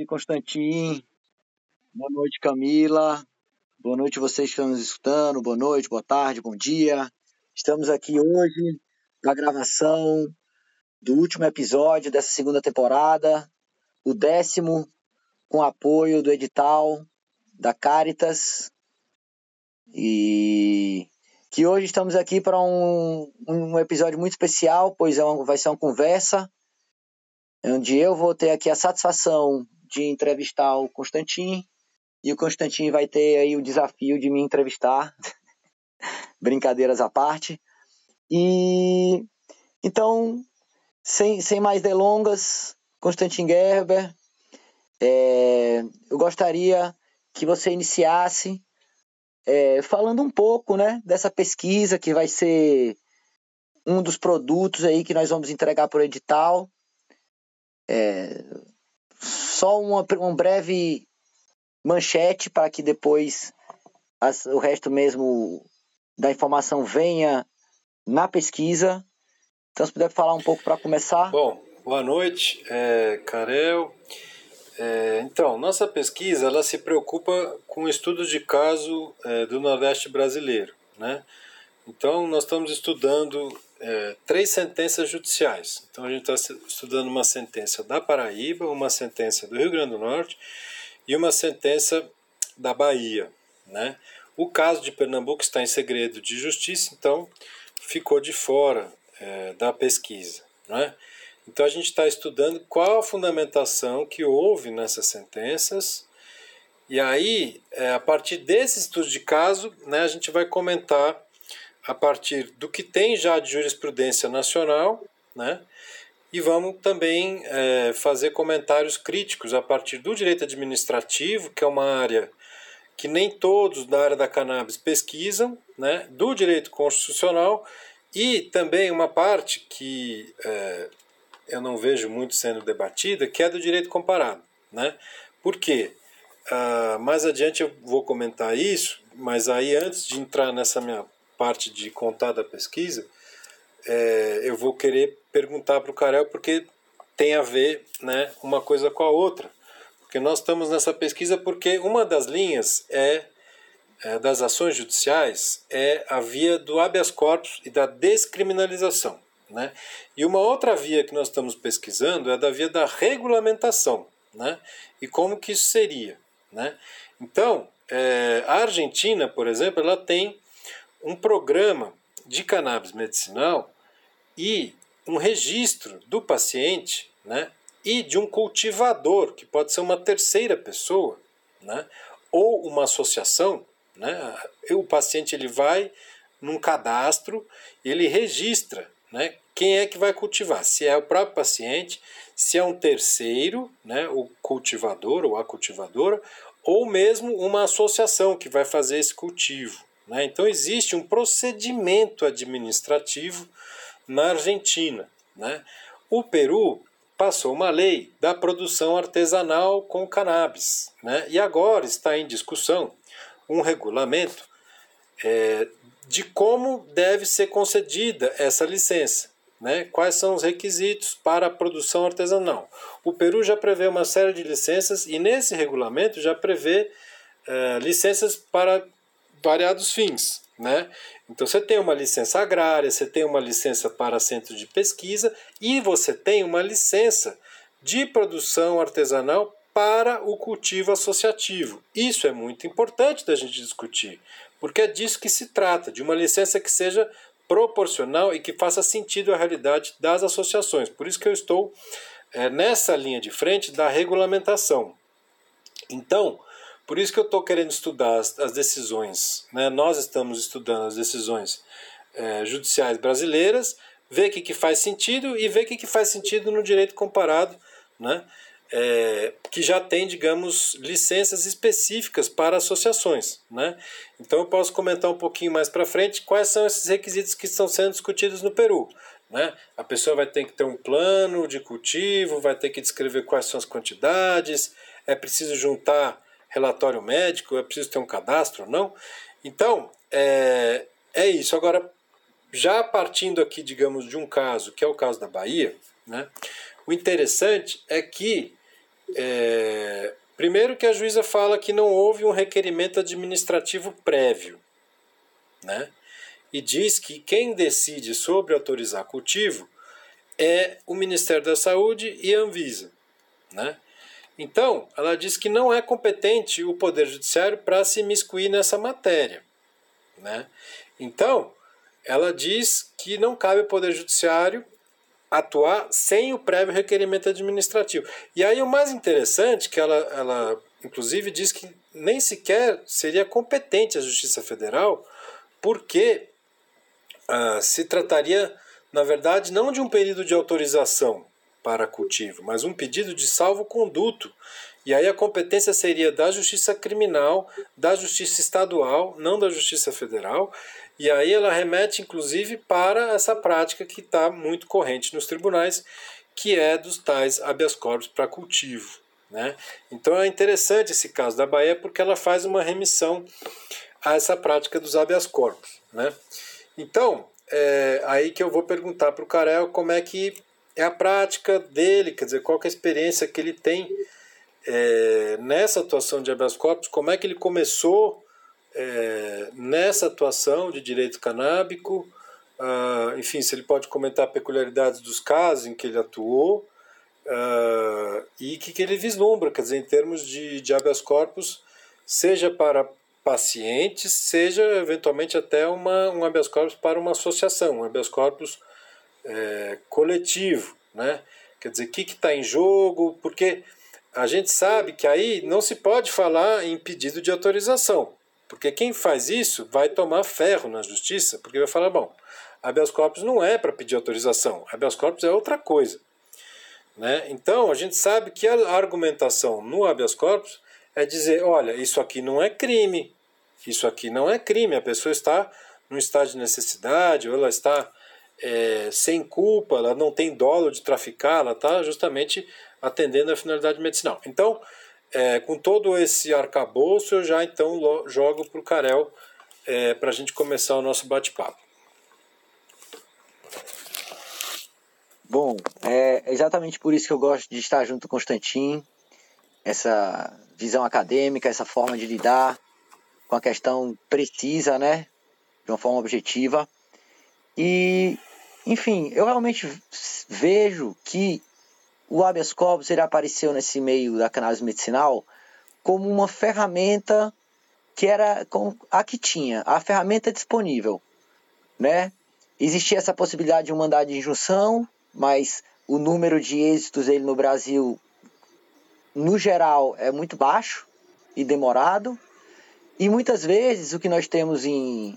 Salve, Constantin. Boa noite, Camila. Boa noite vocês que estão nos escutando. Boa noite, boa tarde, bom dia. Estamos aqui hoje na gravação do último episódio dessa segunda temporada, o décimo, com apoio do edital da Caritas. E que hoje estamos aqui para um, um episódio muito especial, pois é uma, vai ser uma conversa onde eu vou ter aqui a satisfação de entrevistar o Constantin e o Constantin vai ter aí o desafio de me entrevistar, brincadeiras à parte. E então, sem, sem mais delongas, Constantin Gerber, é, eu gostaria que você iniciasse é, falando um pouco né, dessa pesquisa que vai ser um dos produtos aí que nós vamos entregar por edital. É, só uma, um breve manchete para que depois as, o resto mesmo da informação venha na pesquisa. Então, se puder falar um pouco para começar. Bom, boa noite, é. É, então, nossa pesquisa ela se preocupa com estudos de caso é, do Nordeste brasileiro. Né? Então, nós estamos estudando é, três sentenças judiciais. Então, a gente está estudando uma sentença da Paraíba, uma sentença do Rio Grande do Norte e uma sentença da Bahia. Né? O caso de Pernambuco está em segredo de justiça, então ficou de fora é, da pesquisa. Né? Então a gente está estudando qual a fundamentação que houve nessas sentenças, e aí, é, a partir desse estudo de caso, né, a gente vai comentar a partir do que tem já de jurisprudência nacional, né, e vamos também é, fazer comentários críticos a partir do direito administrativo, que é uma área que nem todos da área da cannabis pesquisam, né, do direito constitucional e também uma parte que é, eu não vejo muito sendo debatida, que é do direito comparado. Né? Por quê? Uh, mais adiante eu vou comentar isso, mas aí antes de entrar nessa minha parte de contar da pesquisa, é, eu vou querer perguntar para o Carel porque tem a ver né, uma coisa com a outra. Porque nós estamos nessa pesquisa porque uma das linhas é, é das ações judiciais é a via do habeas corpus e da descriminalização. Né? E uma outra via que nós estamos pesquisando é da via da regulamentação. Né? E como que isso seria? Né? Então, é, a Argentina, por exemplo, ela tem um programa de cannabis medicinal e um registro do paciente né, e de um cultivador, que pode ser uma terceira pessoa, né, ou uma associação. Né, o paciente ele vai num cadastro ele registra né, quem é que vai cultivar, se é o próprio paciente, se é um terceiro, né, o cultivador ou a cultivadora, ou mesmo uma associação que vai fazer esse cultivo. Né? Então existe um procedimento administrativo na Argentina. Né? O Peru passou uma lei da produção artesanal com cannabis. Né? E agora está em discussão um regulamento é, de como deve ser concedida essa licença. Né? Quais são os requisitos para a produção artesanal? O Peru já prevê uma série de licenças e nesse regulamento já prevê é, licenças para variados fins. Né? Então você tem uma licença agrária, você tem uma licença para centro de pesquisa e você tem uma licença de produção artesanal para o cultivo associativo. Isso é muito importante da gente discutir, porque é disso que se trata, de uma licença que seja proporcional e que faça sentido à realidade das associações. Por isso que eu estou é, nessa linha de frente da regulamentação. Então, por isso que eu estou querendo estudar as, as decisões, né? nós estamos estudando as decisões é, judiciais brasileiras, ver o que, que faz sentido e ver o que, que faz sentido no direito comparado, né? É, que já tem, digamos, licenças específicas para associações. Né? Então eu posso comentar um pouquinho mais para frente quais são esses requisitos que estão sendo discutidos no Peru. Né? A pessoa vai ter que ter um plano de cultivo, vai ter que descrever quais são as quantidades, é preciso juntar relatório médico, é preciso ter um cadastro ou não. Então, é, é isso. Agora, já partindo aqui, digamos, de um caso, que é o caso da Bahia, né, o interessante é que É, primeiro que a juíza fala que não houve um requerimento administrativo prévio, né? E diz que quem decide sobre autorizar cultivo é o Ministério da Saúde e a Anvisa, né? Então, ela diz que não é competente o Poder Judiciário para se imiscuir nessa matéria. Né? Então, ela diz que não cabe ao Poder Judiciário atuar sem o prévio requerimento administrativo. E aí o mais interessante que ela, ela inclusive diz que nem sequer seria competente a Justiça Federal, porque ah, se trataria, na verdade, não de um período de autorização para cultivo, mas um pedido de salvo-conduto. E aí a competência seria da Justiça Criminal, da Justiça Estadual, não da Justiça Federal. E aí ela remete, inclusive, para essa prática que está muito corrente nos tribunais, que é dos tais habeas corpus para cultivo. Né? Então é interessante esse caso da Bahia porque ela faz uma remissão a essa prática dos habeas corpus. Né? Então, é aí que eu vou perguntar para o Carel como é que é a prática dele, quer dizer, qual é a experiência que ele tem é, nessa atuação de habeas corpus, como é que ele começou é, nessa atuação de direito canábico, uh, enfim, se ele pode comentar peculiaridades dos casos em que ele atuou uh, e o que, que ele vislumbra, quer dizer, em termos de, de habeas corpus, seja para pacientes, seja eventualmente até uma, um habeas corpus para uma associação, um habeas corpus é, coletivo, né? Quer dizer, o que está em jogo, porque a gente sabe que aí não se pode falar em pedido de autorização, porque quem faz isso vai tomar ferro na justiça, porque vai falar, bom, habeas corpus não é para pedir autorização, habeas corpus é outra coisa. Né? Então, a gente sabe que a argumentação no habeas corpus é dizer, olha, isso aqui não é crime, isso aqui não é crime, a pessoa está num estado de necessidade, ou ela está é, sem culpa, ela não tem dolo de traficar, ela está justamente atendendo a finalidade medicinal. Então, é, com todo esse arcabouço, eu já então jogo para o Carel é, para a gente começar o nosso bate-papo. Bom, é exatamente por isso que eu gosto de estar junto com o Constantin, essa visão acadêmica, essa forma de lidar com a questão precisa, né, de uma forma objetiva. E enfim, eu realmente vejo que o habeas corpus ele apareceu nesse meio da cannabis medicinal como uma ferramenta que era a que tinha, a ferramenta disponível, né? Existia essa possibilidade de um mandado de injunção, mas o número de êxitos dele no Brasil, no geral, é muito baixo e demorado. E muitas vezes o que nós temos em,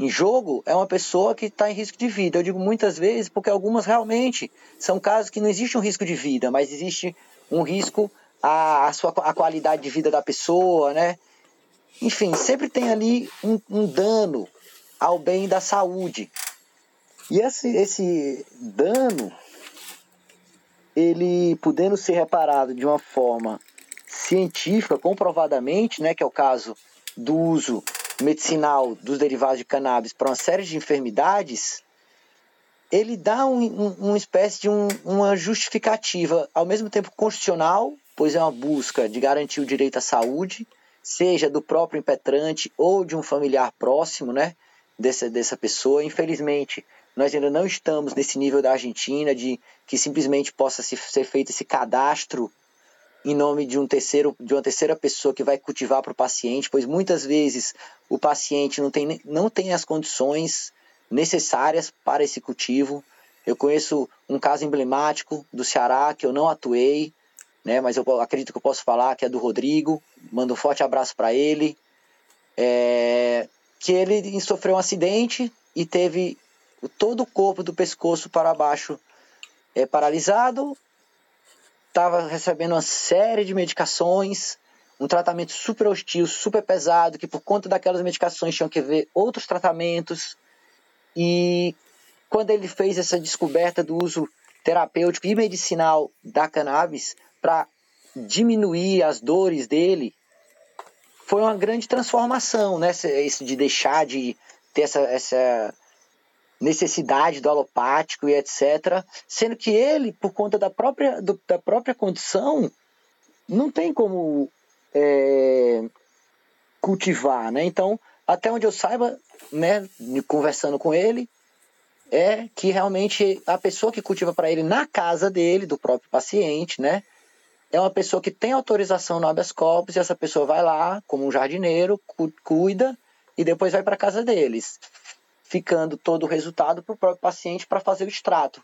em jogo é uma pessoa que está em risco de vida. Eu digo muitas vezes porque algumas realmente são casos que não existe um risco de vida, mas existe um risco à, à sua, à qualidade de vida da pessoa, né? Enfim, sempre tem ali um, um dano ao bem da saúde. E esse, esse dano, ele podendo ser reparado de uma forma científica, comprovadamente, né, que é o caso do uso medicinal dos derivados de cannabis para uma série de enfermidades, ele dá um, um, uma espécie de um, uma justificativa, ao mesmo tempo constitucional, pois é uma busca de garantir o direito à saúde, seja do próprio impetrante ou de um familiar próximo né, dessa, dessa pessoa. Infelizmente, nós ainda não estamos nesse nível da Argentina, de que simplesmente possa se, ser feito esse cadastro em nome de um terceiro de uma terceira pessoa que vai cultivar para o paciente, pois muitas vezes o paciente não tem, não tem as condições necessárias para esse cultivo. Eu conheço um caso emblemático do Ceará que eu não atuei, né, mas eu acredito que eu posso falar que é do Rodrigo. Mando um forte abraço para ele. É, que ele sofreu um acidente e teve todo o corpo do pescoço para baixo é, paralisado estava recebendo uma série de medicações, um tratamento super hostil, super pesado, que por conta daquelas medicações tinham que ver outros tratamentos. E quando ele fez essa descoberta do uso terapêutico e medicinal da cannabis para diminuir as dores dele, foi uma grande transformação, né? Esse de deixar de ter essa, essa necessidade do alopático e etc. Sendo que ele, por conta da própria, do, da própria condição, não tem como é, cultivar, né? Então, até onde eu saiba, né, conversando com ele, é que realmente a pessoa que cultiva para ele na casa dele, do próprio paciente, né, é uma pessoa que tem autorização no habeas corpus e essa pessoa vai lá, como um jardineiro, cuida e depois vai para casa deles, ficando todo o resultado para o próprio paciente para fazer o extrato.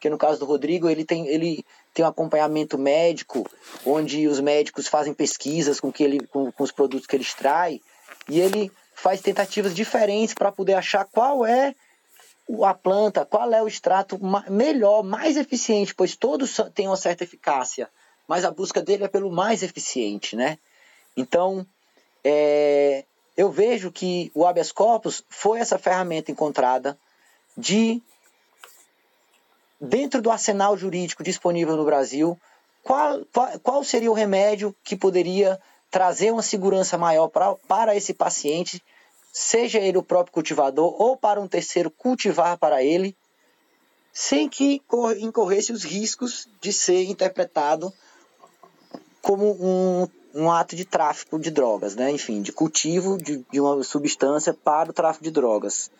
Porque no caso do Rodrigo, ele tem, ele tem um acompanhamento médico, onde os médicos fazem pesquisas com, que ele, com, com os produtos que ele extrai, e ele faz tentativas diferentes para poder achar qual é a planta, qual é o extrato melhor, mais eficiente, pois todos têm uma certa eficácia, mas a busca dele é pelo mais eficiente, né? Então, é, eu vejo que o habeas corpus foi essa ferramenta encontrada de dentro do arsenal jurídico disponível no Brasil, qual, qual, qual seria o remédio que poderia trazer uma segurança maior pra, para esse paciente, seja ele o próprio cultivador ou para um terceiro cultivar para ele, sem que incorresse os riscos de ser interpretado como um, um ato de tráfico de drogas, né? enfim, de cultivo de, de uma substância para o tráfico de drogas.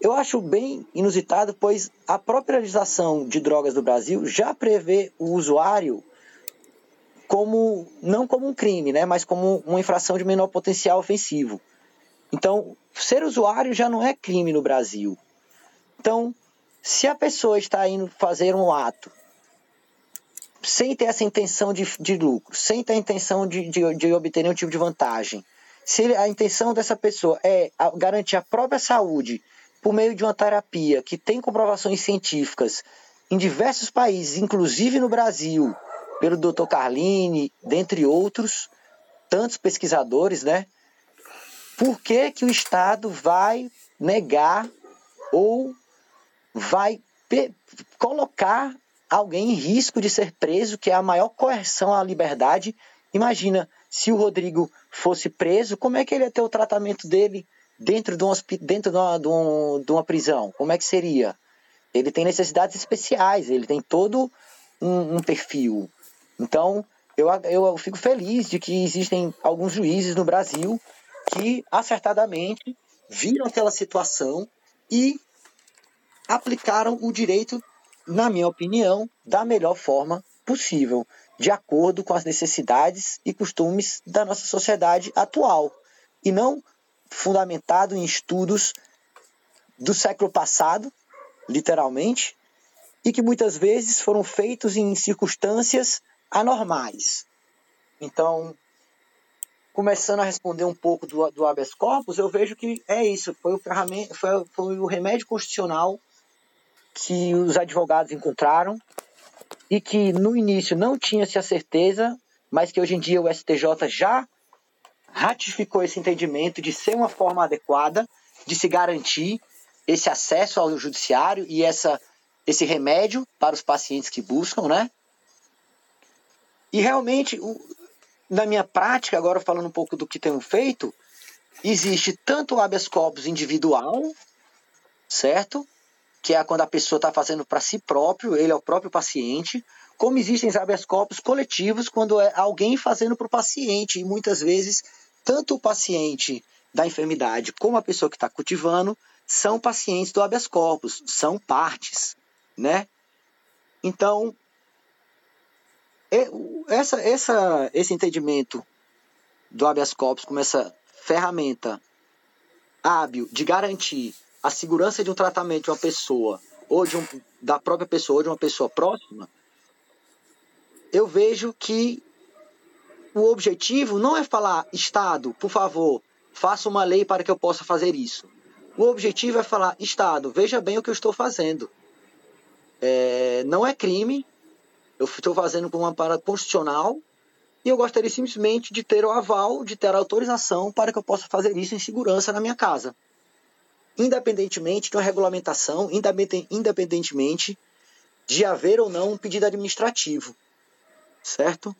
Eu acho bem inusitado, pois a própria legislação de drogas do Brasil já prevê o usuário como não como um crime, né, mas como uma infração de menor potencial ofensivo. Então, ser usuário já não é crime no Brasil. Então, se a pessoa está indo fazer um ato sem ter essa intenção de, de lucro, sem ter a intenção de, de, de obter nenhum tipo de vantagem, se a intenção dessa pessoa é garantir a própria saúde por meio de uma terapia que tem comprovações científicas em diversos países, inclusive no Brasil, pelo Dr. Carline, dentre outros, tantos pesquisadores, né? Por que, que o Estado vai negar ou vai colocar alguém em risco de ser preso, que é a maior coerção à liberdade? Imagina se o Rodrigo fosse preso, como é que ele ia ter o tratamento dele dentro de, um, dentro de uma, de, um, de uma prisão, como é que seria? Ele tem necessidades especiais, ele tem todo um, um perfil. Então, eu, eu fico feliz de que existem alguns juízes no Brasil que acertadamente viram aquela situação e aplicaram o direito, na minha opinião, da melhor forma possível, de acordo com as necessidades e costumes da nossa sociedade atual, e não fundamentado em estudos do século passado, literalmente, e que muitas vezes foram feitos em circunstâncias anormais. Então, começando a responder um pouco do, do habeas corpus, eu vejo que é isso, foi o, ferramenta, foi, foi o remédio constitucional que os advogados encontraram e que no início não tinha-se a certeza, mas que hoje em dia o STJ já ratificou esse entendimento de ser uma forma adequada de se garantir esse acesso ao judiciário e essa, esse remédio para os pacientes que buscam, né? E realmente, na minha prática, agora falando um pouco do que tenho feito, existe tanto o habeas corpus individual, certo? Que é quando a pessoa está fazendo para si próprio, ele é o próprio paciente, como existem habeas corpus coletivos quando é alguém fazendo para o paciente, e muitas vezes tanto o paciente da enfermidade como a pessoa que está cultivando são pacientes do habeas corpus, são partes, né? Então, essa, essa, esse entendimento do habeas corpus como essa ferramenta hábil de garantir a segurança de um tratamento de uma pessoa ou de um, da própria pessoa ou de uma pessoa próxima, eu vejo que o objetivo não é falar, Estado, por favor, faça uma lei para que eu possa fazer isso. O objetivo é falar, Estado, veja bem o que eu estou fazendo. É, não é crime, eu estou fazendo com uma parada constitucional e eu gostaria simplesmente de ter o aval, de ter a autorização para que eu possa fazer isso em segurança na minha casa. Independentemente de uma regulamentação, independentemente de haver ou não um pedido administrativo. Certo?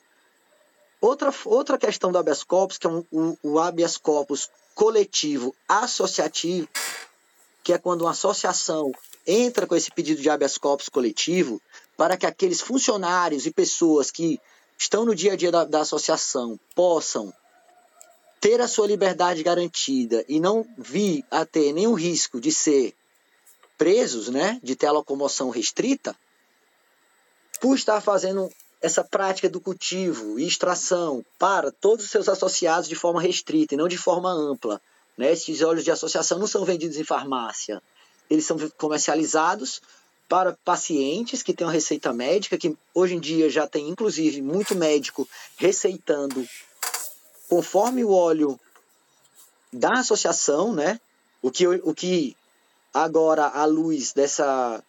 Outra, outra questão do habeas corpus, que é um, o, o habeas corpus coletivo associativo, que é quando uma associação entra com esse pedido de habeas corpus coletivo para que aqueles funcionários e pessoas que estão no dia a dia da, da associação possam ter a sua liberdade garantida e não vir a ter nenhum risco de ser presos, né, de ter a locomoção restrita, por estar fazendo essa prática do cultivo e extração para todos os seus associados de forma restrita e não de forma ampla. Né? Esses óleos de associação não são vendidos em farmácia, eles são comercializados para pacientes que têm uma receita médica, que hoje em dia já tem inclusive muito médico receitando conforme o óleo da associação, né? O que, o que agora, à luz dessa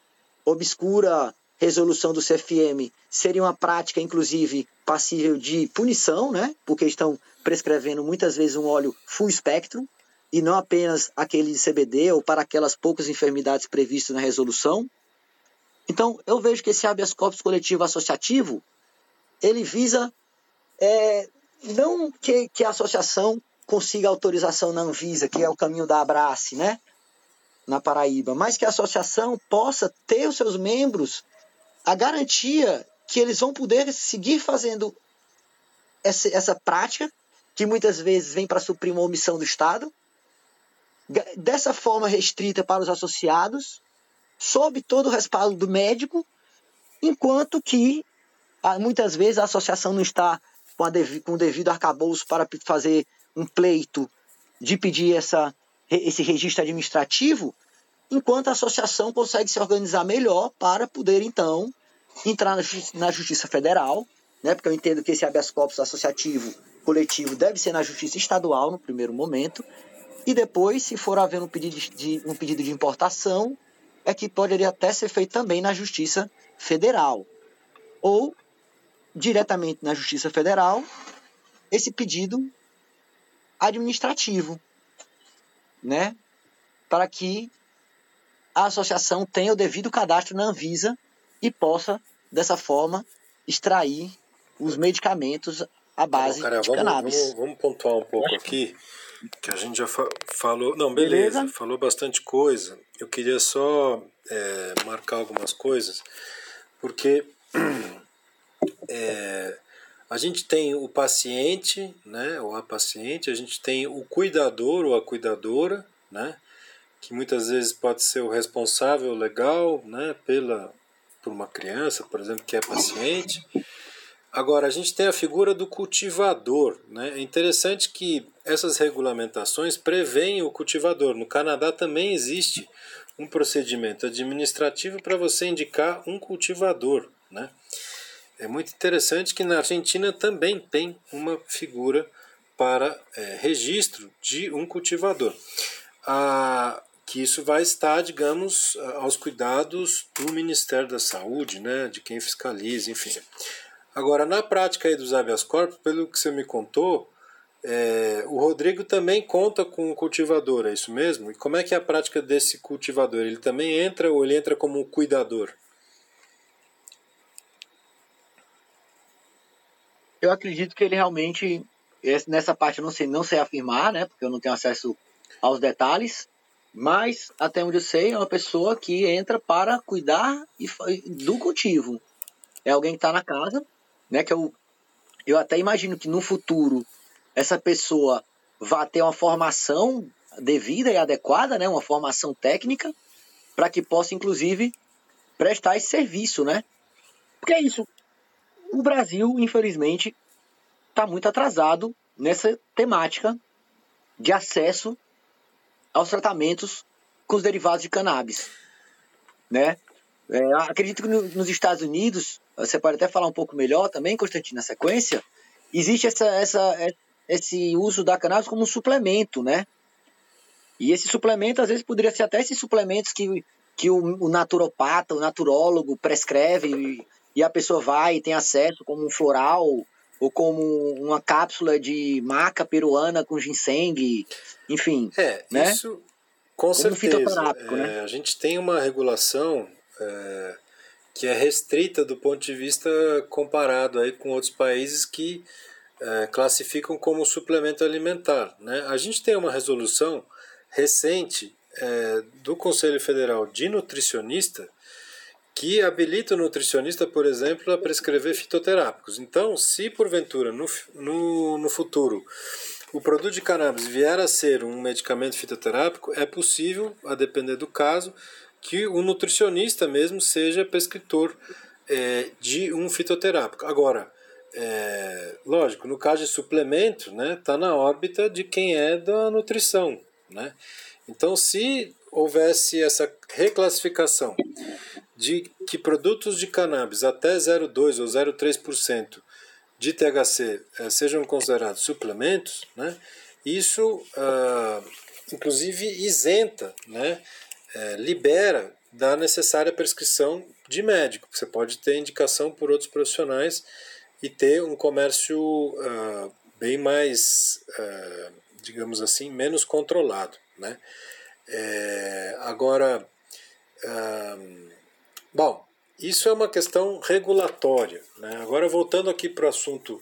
obscura resolução do CFM, seria uma prática, inclusive, passível de punição, né? Porque estão prescrevendo muitas vezes um óleo full spectrum e não apenas aquele de CBD ou para aquelas poucas enfermidades previstas na resolução. Então, eu vejo que esse habeas corpus coletivo associativo, ele visa é, não que, que a associação consiga autorização na Anvisa, que é o caminho da Abrace, né? Na Paraíba, mas que a associação possa ter os seus membros a garantia que eles vão poder seguir fazendo essa, essa prática, que muitas vezes vem para suprir uma omissão do Estado, dessa forma restrita para os associados, sob todo o respaldo do médico, enquanto que muitas vezes a associação não está com, a com o devido arcabouço para fazer um pleito de pedir essa, esse registro administrativo, enquanto a associação consegue se organizar melhor para poder, então, entrar na, justi na Justiça Federal, né, porque eu entendo que esse habeas corpus associativo coletivo deve ser na Justiça Estadual no primeiro momento, e depois, se for haver um pedido de, um pedido de importação, é que poderia até ser feito também na Justiça Federal. Ou diretamente na Justiça Federal esse pedido administrativo, né? Para que a associação tenha o devido cadastro na Anvisa e possa, dessa forma, extrair os medicamentos à base cara, de vamos, cannabis. Vamos, vamos, pontuar um pouco aqui, que a gente já fa falou. Não, beleza, beleza, falou bastante coisa. Eu queria só é, marcar algumas coisas, porque é, a gente tem o paciente, né, ou a paciente, a gente tem o cuidador ou a cuidadora, né, que muitas vezes pode ser o responsável legal, né, pela por uma criança, por exemplo, que é paciente. Agora, a gente tem a figura do cultivador. Né? É interessante que essas regulamentações preveem o cultivador. No Canadá também existe um procedimento administrativo para você indicar um cultivador. Né? É muito interessante que na Argentina também tem uma figura para é, registro de um cultivador. Ah, que isso vai estar, digamos, aos cuidados do Ministério da Saúde, né, de quem fiscaliza, enfim. Agora, na prática aí dos habeas corpus, pelo que você me contou, é, o Rodrigo também conta com um cultivador, é isso mesmo? E como é que é a prática desse cultivador? Ele também entra ou ele entra como cuidador? Eu acredito que ele realmente, nessa parte eu não sei, não sei afirmar, né? Porque eu não tenho acesso aos detalhes. Mas, até onde eu sei, é uma pessoa que entra para cuidar do cultivo. É alguém que está na casa, né? Que eu, eu até imagino que no futuro essa pessoa vá ter uma formação devida e adequada, né? Uma formação técnica, para que possa, inclusive, prestar esse serviço, né? Porque é isso o Brasil, infelizmente, está muito atrasado nessa temática de acesso aos tratamentos com os derivados de cannabis, né? É, acredito que no, nos Estados Unidos, você pode até falar um pouco melhor também, Constantino, na sequência, existe essa, essa, esse uso da cannabis como um suplemento, né? E esse suplemento, às vezes, poderia ser até esses suplementos que, que o, o naturopata, o naturólogo prescreve e a pessoa vai e tem acesso como um floral ou como uma cápsula de maca peruana com ginseng, enfim. É, né? isso com como certeza. Um é, né? A gente tem uma regulação é, que é restrita do ponto de vista comparado aí com outros países que é, classificam como suplemento alimentar. Né? A gente tem uma resolução recente é, do Conselho Federal de Nutricionista que habilita o nutricionista, por exemplo, a prescrever fitoterápicos. Então, se porventura no, no, no futuro o produto de cannabis vier a ser um medicamento fitoterápico, é possível, a depender do caso, que o nutricionista mesmo seja prescritor é, de um fitoterápico. Agora, é, lógico, no caso de suplemento, né, tá na órbita de quem é da nutrição. Né? Então, se houvesse essa reclassificação de que produtos de cannabis até 0,2% ou 0,3% de THC eh, sejam considerados suplementos, né, isso ah, inclusive isenta, né, eh, libera da necessária prescrição de médico. Você pode ter indicação por outros profissionais e ter um comércio ah, bem mais, ah, digamos assim, menos controlado. Né? É, agora, bom, isso é uma questão regulatória. Né? Agora, voltando aqui para o assunto,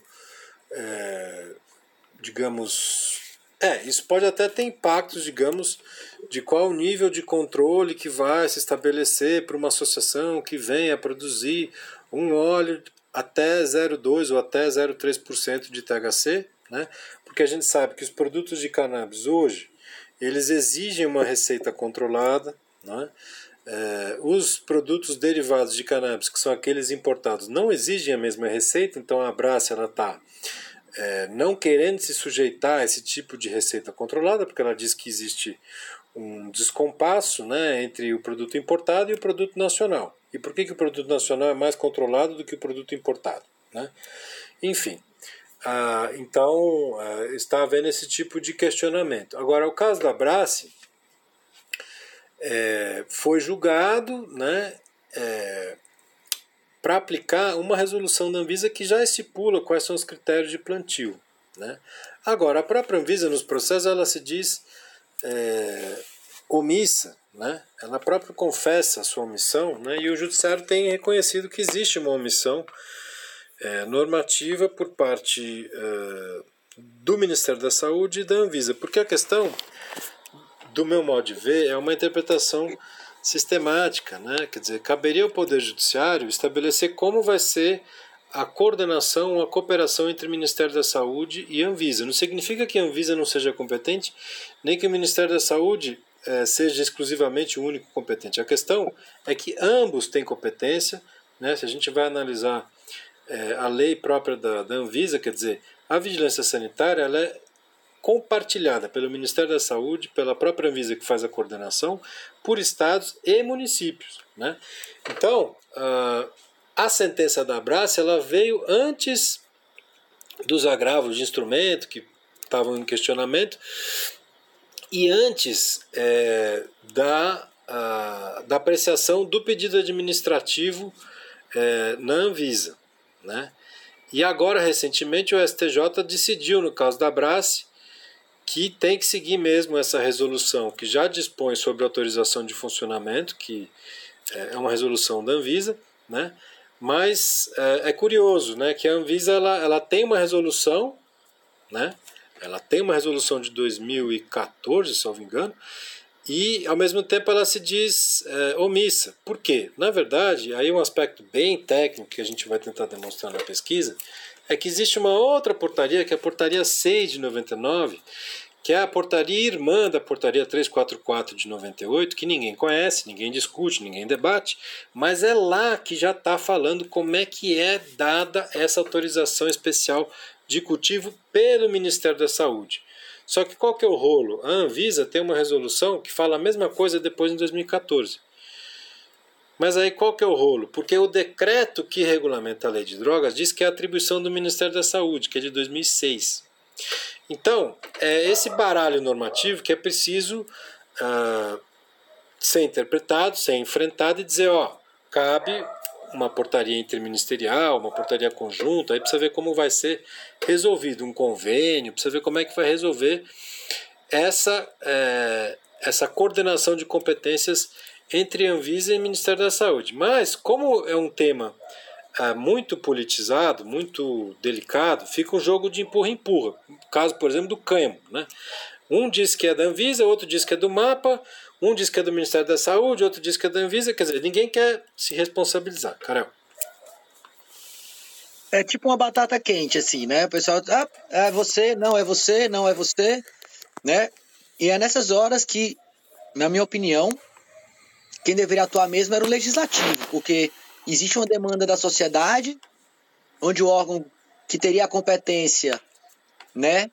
é, digamos. É, isso pode até ter impactos, digamos, de qual nível de controle que vai se estabelecer para uma associação que venha produzir um óleo até 0,2% ou até 0,3% de THC, né? porque a gente sabe que os produtos de cannabis hoje eles exigem uma receita controlada, né? É, os produtos derivados de cannabis, que são aqueles importados, não exigem a mesma receita, então a Brás está é, não querendo se sujeitar a esse tipo de receita controlada, porque ela diz que existe um descompasso né, entre o produto importado e o produto nacional. E por que, que o produto nacional é mais controlado do que o produto importado? Né? Enfim, ah, então ah, está havendo esse tipo de questionamento. Agora, o caso da Brás é, foi julgado né, é, para aplicar uma resolução da Anvisa que já estipula quais são os critérios de plantio. Né? Agora, a própria Anvisa nos processos ela se diz é, omissa, né? ela própria confessa a sua omissão né? e o Judiciário tem reconhecido que existe uma omissão é, normativa por parte é, do Ministério da Saúde e da Anvisa, porque a questão do meu modo de ver, é uma interpretação sistemática. Né? Quer dizer, caberia ao Poder Judiciário estabelecer como vai ser a coordenação, a cooperação entre o Ministério da Saúde e a Anvisa. Não significa que a Anvisa não seja competente, nem que o Ministério da Saúde eh, seja exclusivamente o único competente. A questão é que ambos têm competência. Né? Se a gente vai analisar eh, a lei própria da, da Anvisa, quer dizer, a vigilância sanitária ela é compartilhada pelo Ministério da Saúde, pela própria Anvisa que faz a coordenação, por estados e municípios. Né? Então, a sentença da Abras ela veio antes dos agravos de instrumento que estavam em questionamento e antes é, da, a, da apreciação do pedido administrativo é, na Anvisa. Né? E agora, recentemente, o STJ decidiu, no caso da Brás, que tem que seguir mesmo essa resolução que já dispõe sobre autorização de funcionamento, que é, é uma resolução da Anvisa, né? mas é, é curioso né, que a Anvisa ela, ela tem uma resolução, né? ela tem uma resolução de 2014, se não me engano, e ao mesmo tempo ela se diz é, omissa. Por quê? Na verdade, aí um aspecto bem técnico que a gente vai tentar demonstrar na pesquisa é que existe uma outra portaria, que é a portaria 6 de 99, que é a portaria irmã da portaria 344 de 98, que ninguém conhece, ninguém discute, ninguém debate, mas é lá que já está falando como é que é dada essa autorização especial de cultivo pelo Ministério da Saúde. Só que qual que é o rolo? A Anvisa tem uma resolução que fala a mesma coisa depois em 2014. Mas aí qual que é o rolo? Porque o decreto que regulamenta a lei de drogas diz que é atribuição do Ministério da Saúde, que é de 2006. Então, é esse baralho normativo que é preciso ah, ser interpretado, ser enfrentado e dizer, ó, cabe uma portaria interministerial, uma portaria conjunta, aí precisa ver como vai ser resolvido um convênio, precisa ver como é que vai resolver essa, é, essa coordenação de competências entre Anvisa e Ministério da Saúde. Mas, como é um tema é, muito politizado, muito delicado, fica um jogo de empurra-empurra. Caso, por exemplo, do cânhamo. Né? Um diz que é da Anvisa, outro diz que é do MAPA, Um diz que é do Ministério da Saúde, outro diz que é da Anvisa, quer dizer, ninguém quer se responsabilizar. Carol. É tipo uma batata quente, assim, né? O pessoal, ah, é você, não é você, não é você, né? E é nessas horas que, na minha opinião, quem deveria atuar mesmo era o legislativo, porque existe uma demanda da sociedade, onde o órgão que teria a competência, né,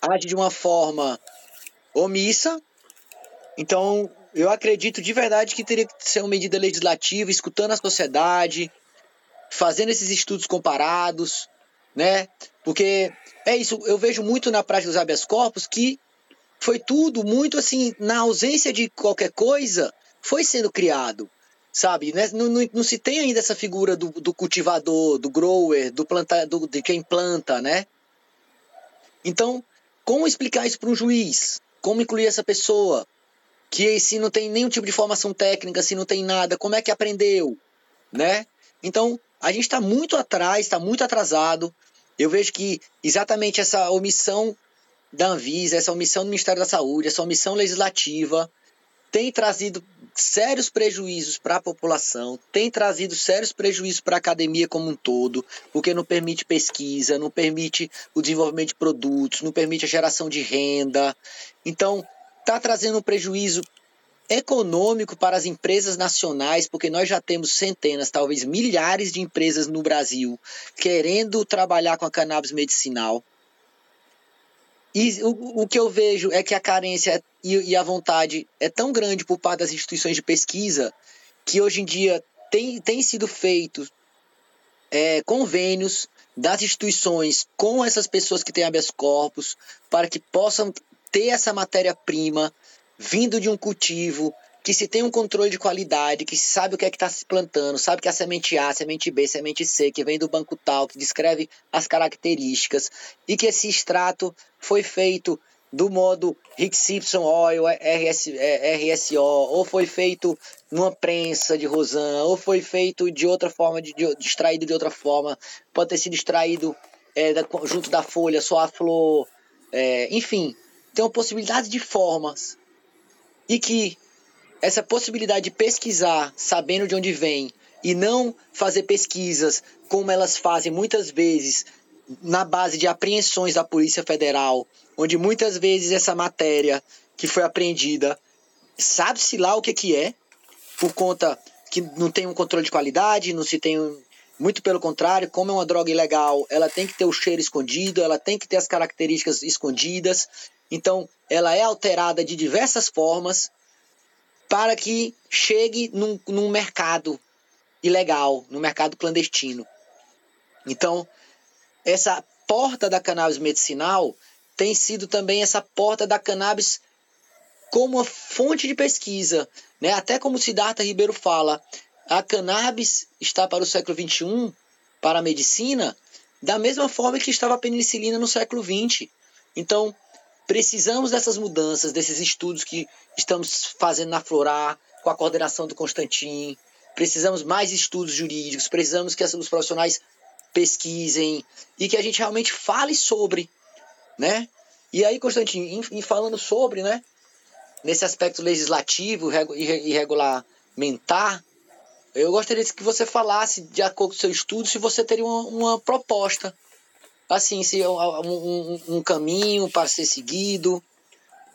age de uma forma omissa. Então, eu acredito de verdade que teria que ser uma medida legislativa, escutando a sociedade, fazendo esses estudos comparados, né? Porque é isso, eu vejo muito na prática dos habeas corpus que foi tudo muito assim, na ausência de qualquer coisa, foi sendo criado, sabe? Né? Não, não, não se tem ainda essa figura do, do cultivador, do grower, do planta, do, de quem planta, né? Então, como explicar isso para um juiz? Como incluir essa pessoa? Que se não tem nenhum tipo de formação técnica, se não tem nada, como é que aprendeu? Né? Então, a gente está muito atrás, está muito atrasado. Eu vejo que exatamente essa omissão da Anvisa, essa omissão do Ministério da Saúde, essa omissão legislativa tem trazido sérios prejuízos para a população, tem trazido sérios prejuízos para a academia como um todo, porque não permite pesquisa, não permite o desenvolvimento de produtos, não permite a geração de renda. Então, está trazendo um prejuízo econômico para as empresas nacionais, porque nós já temos centenas, talvez milhares de empresas no Brasil querendo trabalhar com a cannabis medicinal. E o, o que eu vejo é que a carência e, e a vontade é tão grande por parte das instituições de pesquisa que hoje em dia tem, tem sido feito é, convênios das instituições com essas pessoas que têm habeas corpus para que possam ter essa matéria-prima vindo de um cultivo, que se tem um controle de qualidade, que sabe o que é que está se plantando, sabe que a semente A, semente B, semente C, que vem do banco tal, que descreve as características, e que esse extrato foi feito do modo Rick Simpson Oil, RS, RSO, ou foi feito numa prensa de rosan, ou foi feito de outra forma, de, de, de outra forma, pode ter sido extraído é, da, junto da folha, só a flor, é, enfim, tem uma possibilidade de formas. E que essa possibilidade de pesquisar sabendo de onde vem e não fazer pesquisas como elas fazem muitas vezes na base de apreensões da Polícia Federal, onde muitas vezes essa matéria que foi apreendida sabe-se lá o que, que é, por conta que não tem um controle de qualidade, não se tem um, muito pelo contrário, como é uma droga ilegal, ela tem que ter o cheiro escondido, ela tem que ter as características escondidas. Então, ela é alterada de diversas formas para que chegue num, num mercado ilegal, no mercado clandestino. Então, essa porta da cannabis medicinal tem sido também essa porta da cannabis como uma fonte de pesquisa. Né? Até como Siddhartha Ribeiro fala, a cannabis está para o século XXI, para a medicina, da mesma forma que estava a penicilina no século XX. Então, Precisamos dessas mudanças, desses estudos que estamos fazendo na Florar, com a coordenação do Constantin. Precisamos mais estudos jurídicos, precisamos que os profissionais pesquisem e que a gente realmente fale sobre, né? E aí, Constantin, em falando sobre, né? Nesse aspecto legislativo e regulamentar, eu gostaria que você falasse, de acordo com o seu estudo, se você teria uma, uma proposta assim, se um, um, um caminho para ser seguido,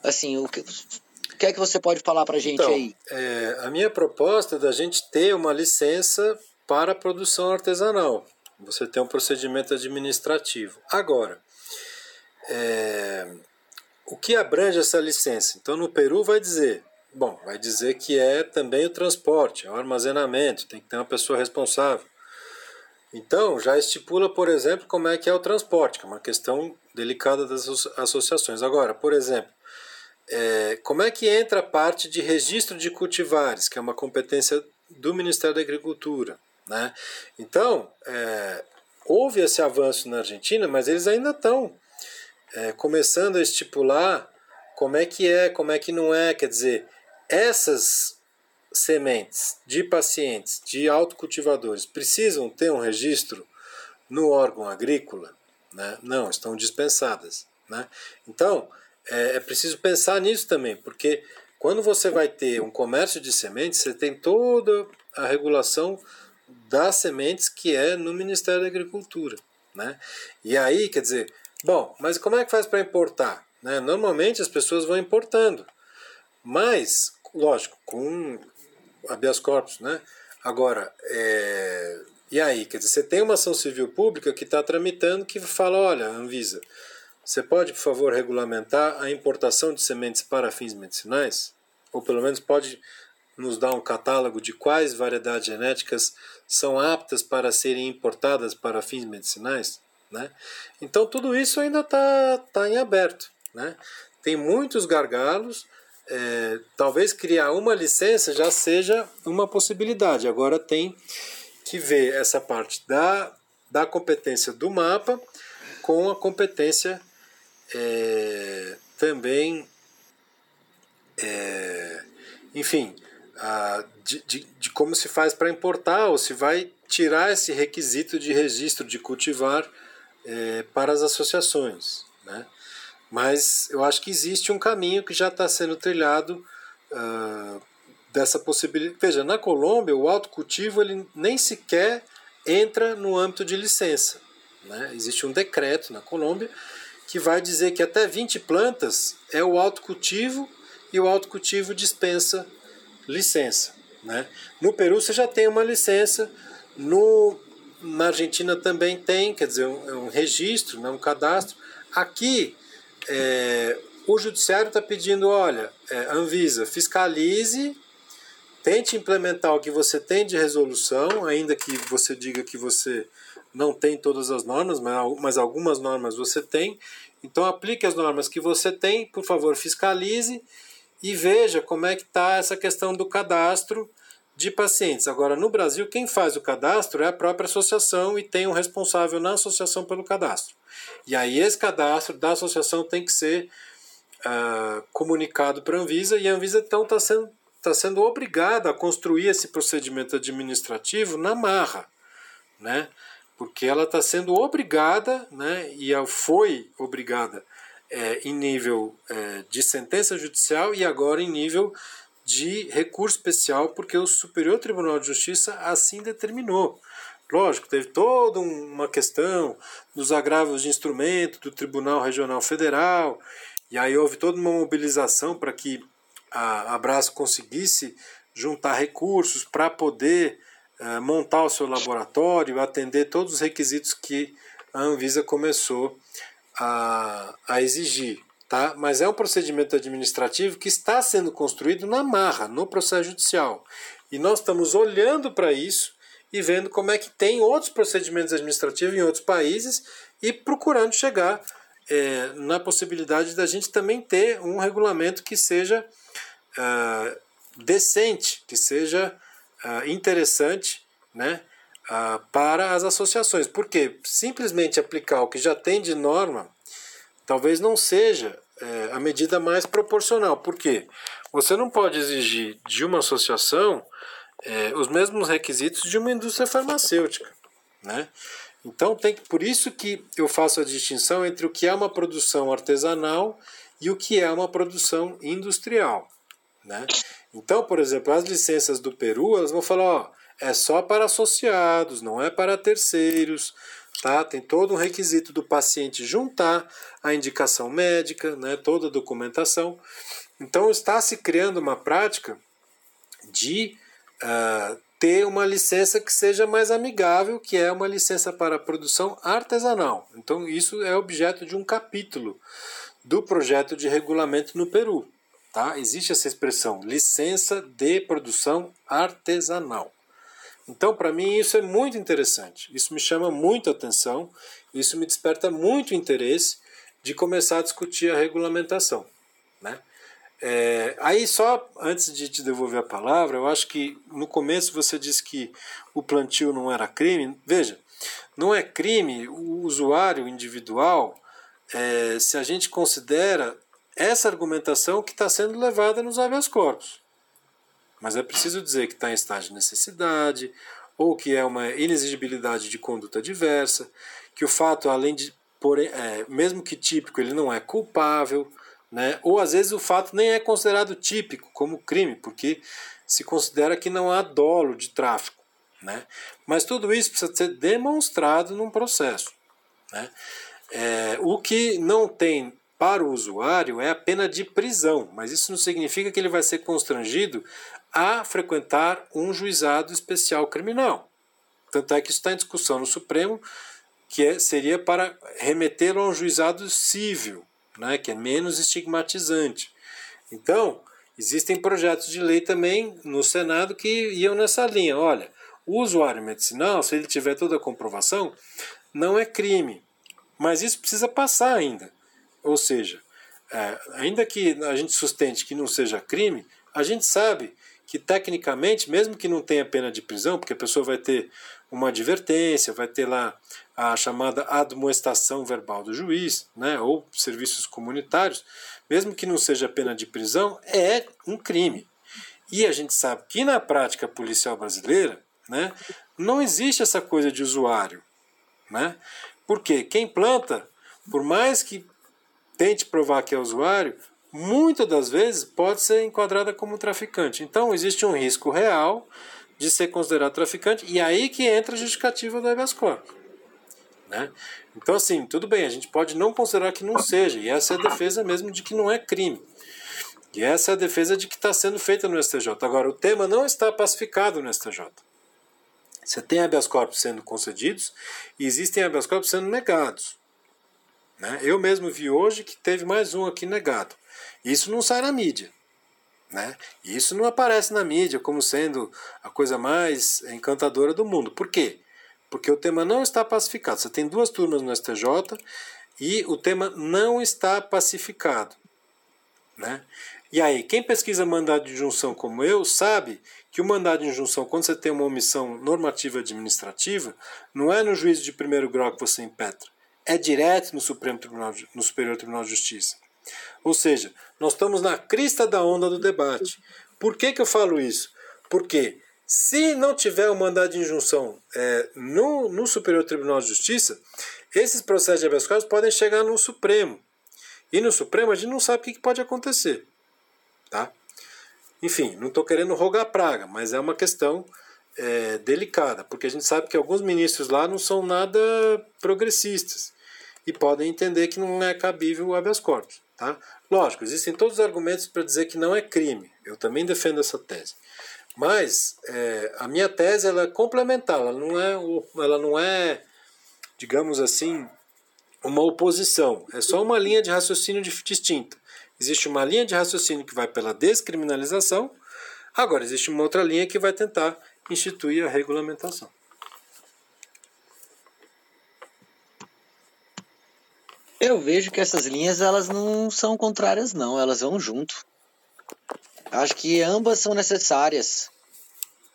assim, o que, o que é que você pode falar para a gente então, aí? É, a minha proposta é da gente ter uma licença para a produção artesanal. Você tem um procedimento administrativo. Agora, é, o que abrange essa licença? Então, no Peru vai dizer, bom, vai dizer que é também o transporte, é o armazenamento, tem que ter uma pessoa responsável. Então, já estipula, por exemplo, como é que é o transporte, que é uma questão delicada das associações. Agora, por exemplo, é, como é que entra a parte de registro de cultivares, que é uma competência do Ministério da Agricultura? Né? Então, é, houve esse avanço na Argentina, mas eles ainda estão é, começando a estipular como é que é, como é que não é. Quer dizer, essas sementes de pacientes de autocultivadores precisam ter um registro no órgão agrícola? Né? Não, estão dispensadas. Né? Então, é, é preciso pensar nisso também, porque quando você vai ter um comércio de sementes, você tem toda a regulação das sementes que é no Ministério da Agricultura. Né? E aí, quer dizer, bom, mas como é que faz para importar? Né? Normalmente as pessoas vão importando, mas, lógico, com habeas corpus, né? Agora, é... e aí? Quer dizer, você tem uma ação civil pública que está tramitando que fala, olha, Anvisa, você pode, por favor, regulamentar a importação de sementes para fins medicinais? Ou pelo menos pode nos dar um catálogo de quais variedades genéticas são aptas para serem importadas para fins medicinais? Né? Então tudo isso ainda está tá em aberto. Né? Tem muitos gargalos. É, talvez criar uma licença já seja uma possibilidade. Agora tem que ver essa parte da, da competência do mapa com a competência é, também, é, enfim, a, de, de, de, como se faz para importar ou se vai tirar esse requisito de registro de cultivar é, para as associações. Né? Mas eu acho que existe um caminho que já está sendo trilhado uh, dessa possibilidade. Veja, na Colômbia, o autocultivo ele nem sequer entra no âmbito de licença. Né? Existe um decreto na Colômbia que vai dizer que até 20 plantas é o autocultivo e o autocultivo dispensa licença. Né? No Peru você já tem uma licença, no, na Argentina também tem, quer dizer, um, é um registro, né, um cadastro. Aqui é, o judiciário está pedindo, olha, é, Anvisa, fiscalize, tente implementar o que você tem de resolução, ainda que você diga que você não tem todas as normas, mas algumas normas você tem. Então aplique as normas que você tem, por favor, fiscalize e veja como é que está essa questão do cadastro de pacientes. Agora, no Brasil, quem faz o cadastro é a própria associação e tem um responsável na associação pelo cadastro. E aí esse cadastro da associação tem que ser uh, comunicado para a Anvisa e a Anvisa então está sendo, tá sendo obrigada a construir esse procedimento administrativo na marra. Né? porque ela está sendo obrigada, né, e foi obrigada é, em nível é, de sentença judicial e agora em nível de recurso especial, porque o Superior Tribunal de Justiça assim determinou. Lógico, teve toda uma questão dos agravos de instrumento do Tribunal Regional Federal, e aí houve toda uma mobilização para que a Abraço conseguisse juntar recursos para poder é, montar o seu laboratório, atender todos os requisitos que a Anvisa começou a, a exigir. Tá? Mas é um procedimento administrativo que está sendo construído na marra, no processo judicial. E nós estamos olhando para isso e vendo como é que tem outros procedimentos administrativos em outros países e procurando chegar é, na possibilidade da gente também ter um regulamento que seja uh, decente, que seja uh, interessante né, uh, para as associações. Porque simplesmente aplicar o que já tem de norma talvez não seja é, a medida mais proporcional. Por quê? Você não pode exigir de uma associação é, os mesmos requisitos de uma indústria farmacêutica. Né? Então, tem, por isso que eu faço a distinção entre o que é uma produção artesanal e o que é uma produção industrial. Né? Então, por exemplo, as licenças do Peru, elas vão falar, ó, é só para associados, não é para terceiros, tá? Tem todo um requisito do paciente juntar a indicação médica, né, toda a documentação. Então está se criando uma prática de uh, ter uma licença que seja mais amigável, que é uma licença para produção artesanal. Então isso é objeto de um capítulo do projeto de regulamento no Peru. Tá? Existe essa expressão, licença de produção artesanal. Então, para mim, isso é muito interessante. Isso me chama muito atenção, isso me desperta muito interesse de começar a discutir a regulamentação. Né? É, aí, só antes de te devolver a palavra, eu acho que no começo você disse que o plantio não era crime. Veja, não é crime o usuário individual é, se a gente considera essa argumentação que está sendo levada nos habeas corpus. Mas é preciso dizer que está em estágio de necessidade, ou que é uma inexigibilidade de conduta diversa, que o fato, além de, porém, é, mesmo que típico, ele não é culpável, né? ou às vezes o fato nem é considerado típico como crime, porque se considera que não há dolo de tráfico. Né? Mas tudo isso precisa ser demonstrado num processo. Né? É, o que não tem para o usuário é a pena de prisão, mas isso não significa que ele vai ser constrangido a frequentar um juizado especial criminal. Tanto é que isso está em discussão no Supremo, que é, seria para remetê-lo a um juizado civil, né, que é menos estigmatizante. Então, existem projetos de lei também no Senado que iam nessa linha. Olha, o usuário medicinal, se ele tiver toda a comprovação, não é crime. Mas isso precisa passar ainda. Ou seja, é, ainda que a gente sustente que não seja crime, a gente sabe que tecnicamente, mesmo que não tenha pena de prisão, porque a pessoa vai ter uma advertência, vai ter lá a chamada admoestação verbal do juiz, né, ou serviços comunitários, mesmo que não seja pena de prisão, é um crime. E a gente sabe que na prática policial brasileira, né, não existe essa coisa de usuário, né? Porque quem planta, por mais que tente provar que é usuário, muitas das vezes pode ser enquadrada como traficante. Então existe um risco real de ser considerado traficante e aí que entra a justificativa do habeas corpus. Né? Então assim, tudo bem, a gente pode não considerar que não seja, e essa é a defesa mesmo de que não é crime. E essa é a defesa de que está sendo feita no STJ. Agora, o tema não está pacificado no STJ. Você tem habeas corpus sendo concedidos e existem habeas corpus sendo negados. Né? Eu mesmo vi hoje que teve mais um aqui negado. Isso não sai na mídia. Né? Isso não aparece na mídia como sendo a coisa mais encantadora do mundo. Por quê? Porque o tema não está pacificado. Você tem duas turmas no STJ e o tema não está pacificado. Né? E aí, quem pesquisa mandado de injunção como eu sabe que o mandado de injunção, quando você tem uma omissão normativa administrativa, não é no juízo de primeiro grau que você impetra, é direto no Supremo Tribunal, no Superior Tribunal de Justiça. Ou seja, nós estamos na crista da onda do debate. Por que, que eu falo isso? Porque se não tiver o mandado de injunção é, no, no Superior Tribunal de Justiça, esses processos de habeas corpus podem chegar no Supremo. E no Supremo a gente não sabe o que pode acontecer. Tá? Enfim, não estou querendo rogar praga, mas é uma questão é, delicada, porque a gente sabe que alguns ministros lá não são nada progressistas e podem entender que não é cabível o habeas corpus. Tá? Lógico, existem todos os argumentos para dizer que não é crime. Eu também defendo essa tese. Mas é, a minha tese ela é complementar, ela não é, ela não é, digamos assim, uma oposição. É só uma linha de raciocínio distinta. Existe uma linha de raciocínio que vai pela descriminalização, agora existe uma outra linha que vai tentar instituir a regulamentação. Eu vejo que essas linhas elas não são contrárias não, elas vão junto. Acho que ambas são necessárias.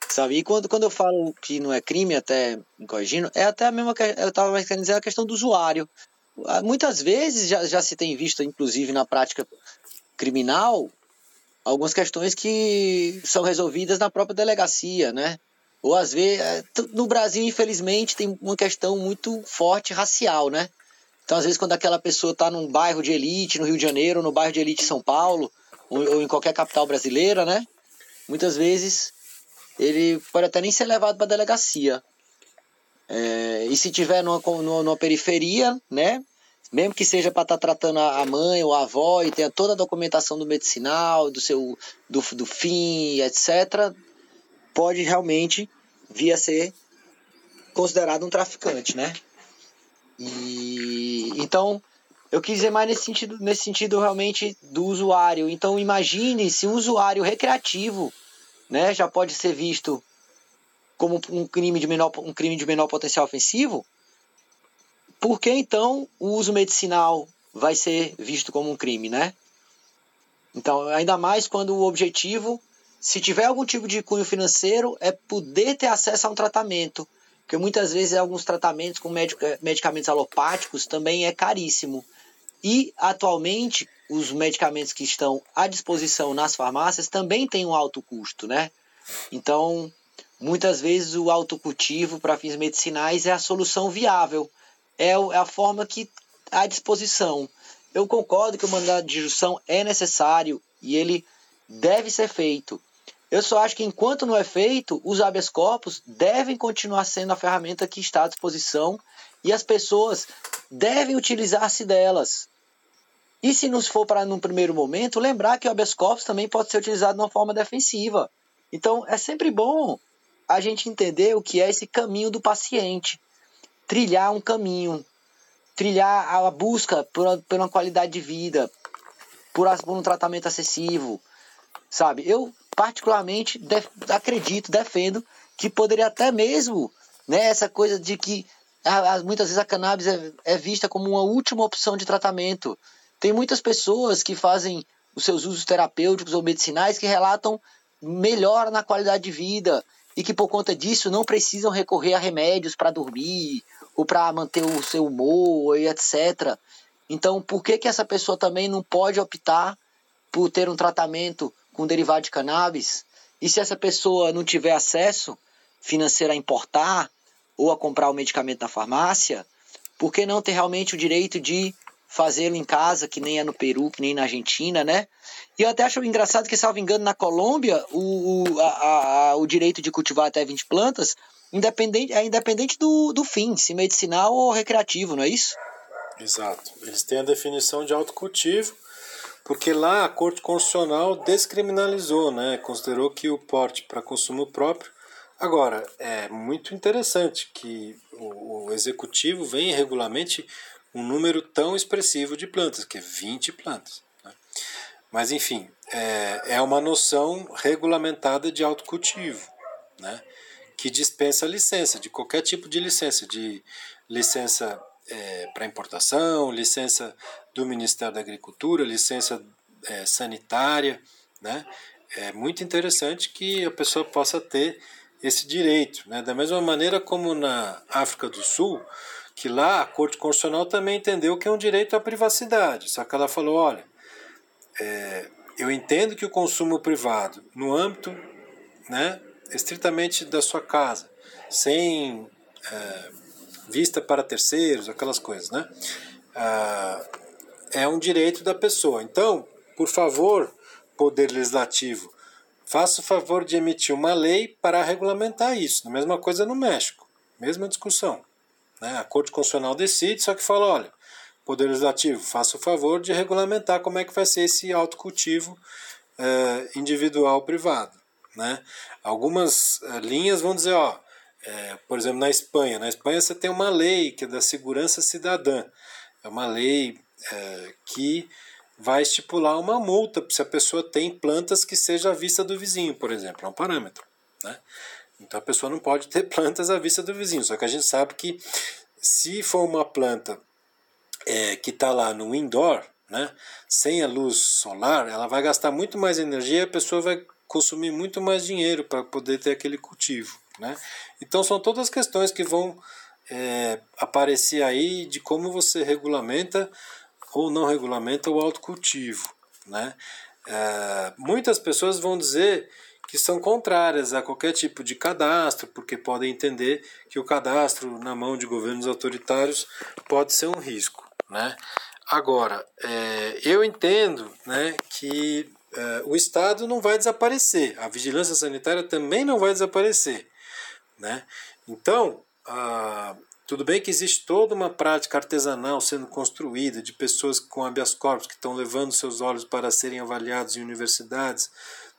Sabe? E quando, quando eu falo que não é crime, até me corrigindo, é até a mesma eu estava mais querendo dizer a questão do usuário. Ah, muitas vezes já, já se tem visto, inclusive na prática criminal, algumas questões que são resolvidas na própria delegacia, né? Ou às vezes, é, no Brasil, infelizmente, tem uma questão muito forte racial, né? Então, às vezes, quando aquela pessoa está num bairro de elite no Rio de Janeiro, no bairro de elite São Paulo, ou, ou em qualquer capital brasileira, né? Muitas vezes ele pode até nem ser levado para a delegacia. É, e se tiver numa, numa, numa periferia, né? mesmo que seja para estar tá tratando a mãe ou a avó e tenha toda a documentação do medicinal, do seu do, do fim, etc., pode realmente vir a ser considerado um traficante, né? E então eu quis dizer mais nesse sentido, nesse sentido realmente do usuário. Então imagine se um usuário recreativo, né, já pode ser visto como um crime de menor um crime de menor potencial ofensivo, por que então o uso medicinal vai ser visto como um crime, né? Então, ainda mais quando o objetivo, se tiver algum tipo de cunho financeiro, é poder ter acesso a um tratamento. Porque muitas vezes alguns tratamentos com medicamentos alopáticos também é caríssimo. E atualmente os medicamentos que estão à disposição nas farmácias também têm um alto custo, né? Então, muitas vezes o autocultivo para fins medicinais é a solução viável é, é a forma que à disposição. eu concordo que o mandado de injunção é necessário e ele deve ser feito. Eu só acho que enquanto não é feito, os habeas corpus devem continuar sendo a ferramenta que está à disposição e as pessoas devem utilizar-se delas. E se nos for para num primeiro momento, lembrar que o habeas corpus também pode ser utilizado de uma forma defensiva. Então é sempre bom a gente entender o que é esse caminho do paciente, trilhar um caminho, trilhar a busca por, por uma qualidade de vida, por, por um tratamento acessível, sabe? Eu particularmente def, acredito, defendo que poderia até mesmo, né, essa coisa de que a, a, muitas vezes a cannabis é, é vista como uma última opção de tratamento. Tem muitas pessoas que fazem os seus usos terapêuticos ou medicinais que relatam melhora na qualidade de vida e que por conta disso não precisam recorrer a remédios para dormir ou para manter o seu humor e etc. Então, por que que essa pessoa também não pode optar por ter um tratamento com derivado de cannabis, e se essa pessoa não tiver acesso financeiro a importar ou a comprar o medicamento na farmácia, por que não ter realmente o direito de fazê-lo em casa, que nem é no Peru, que nem na Argentina, né? E eu até acho engraçado que, salvo engano, na Colômbia, o, o, a, a, o direito de cultivar até 20 plantas independente, é independente do, do fim, se medicinal ou recreativo, não é isso? Exato. Eles têm a definição de autocultivo porque lá a Corte Constitucional descriminalizou, né? considerou que o porte para consumo próprio. Agora, é muito interessante que o, o executivo vem e regulamente um número tão expressivo de plantas, que é 20 plantas. Né? Mas, enfim, é, é uma noção regulamentada de autocultivo, né? que dispensa licença, de qualquer tipo de licença, de licença é, para importação, licença do Ministério da Agricultura, licença é, sanitária, né? É muito interessante que a pessoa possa ter esse direito, né? Da mesma maneira como na África do Sul, que lá a Corte Constitucional também entendeu que é um direito à privacidade, só que ela falou, olha, é, eu entendo que o consumo privado, no âmbito, né, estritamente da sua casa, sem é, vista para terceiros, aquelas coisas, né? Ah, é um direito da pessoa. Então, por favor, Poder Legislativo, faça o favor de emitir uma lei para regulamentar isso. A mesma coisa no México, mesma discussão. Né? A Corte Constitucional decide, só que fala: olha, Poder Legislativo, faça o favor de regulamentar como é que vai ser esse autocultivo eh, individual privado. Né? Algumas eh, linhas vão dizer, ó, é, por exemplo, na Espanha. Na Espanha você tem uma lei que é da segurança cidadã. É uma lei é, que vai estipular uma multa se a pessoa tem plantas que seja à vista do vizinho, por exemplo. É um parâmetro. Né? Então a pessoa não pode ter plantas à vista do vizinho. Só que a gente sabe que se for uma planta é, que está lá no indoor, né, sem a luz solar, ela vai gastar muito mais energia e a pessoa vai consumir muito mais dinheiro para poder ter aquele cultivo. Né? Então são todas questões que vão é, aparecer aí de como você regulamenta ou não regulamenta o autocultivo. Né? É, muitas pessoas vão dizer que são contrárias a qualquer tipo de cadastro, porque podem entender que o cadastro na mão de governos autoritários pode ser um risco. Né? Agora, é, eu entendo né, que é, o Estado não vai desaparecer, a vigilância sanitária também não vai desaparecer. Né? Então, ah, tudo bem que existe toda uma prática artesanal sendo construída de pessoas com habeas corpus que estão levando seus olhos para serem avaliados em universidades.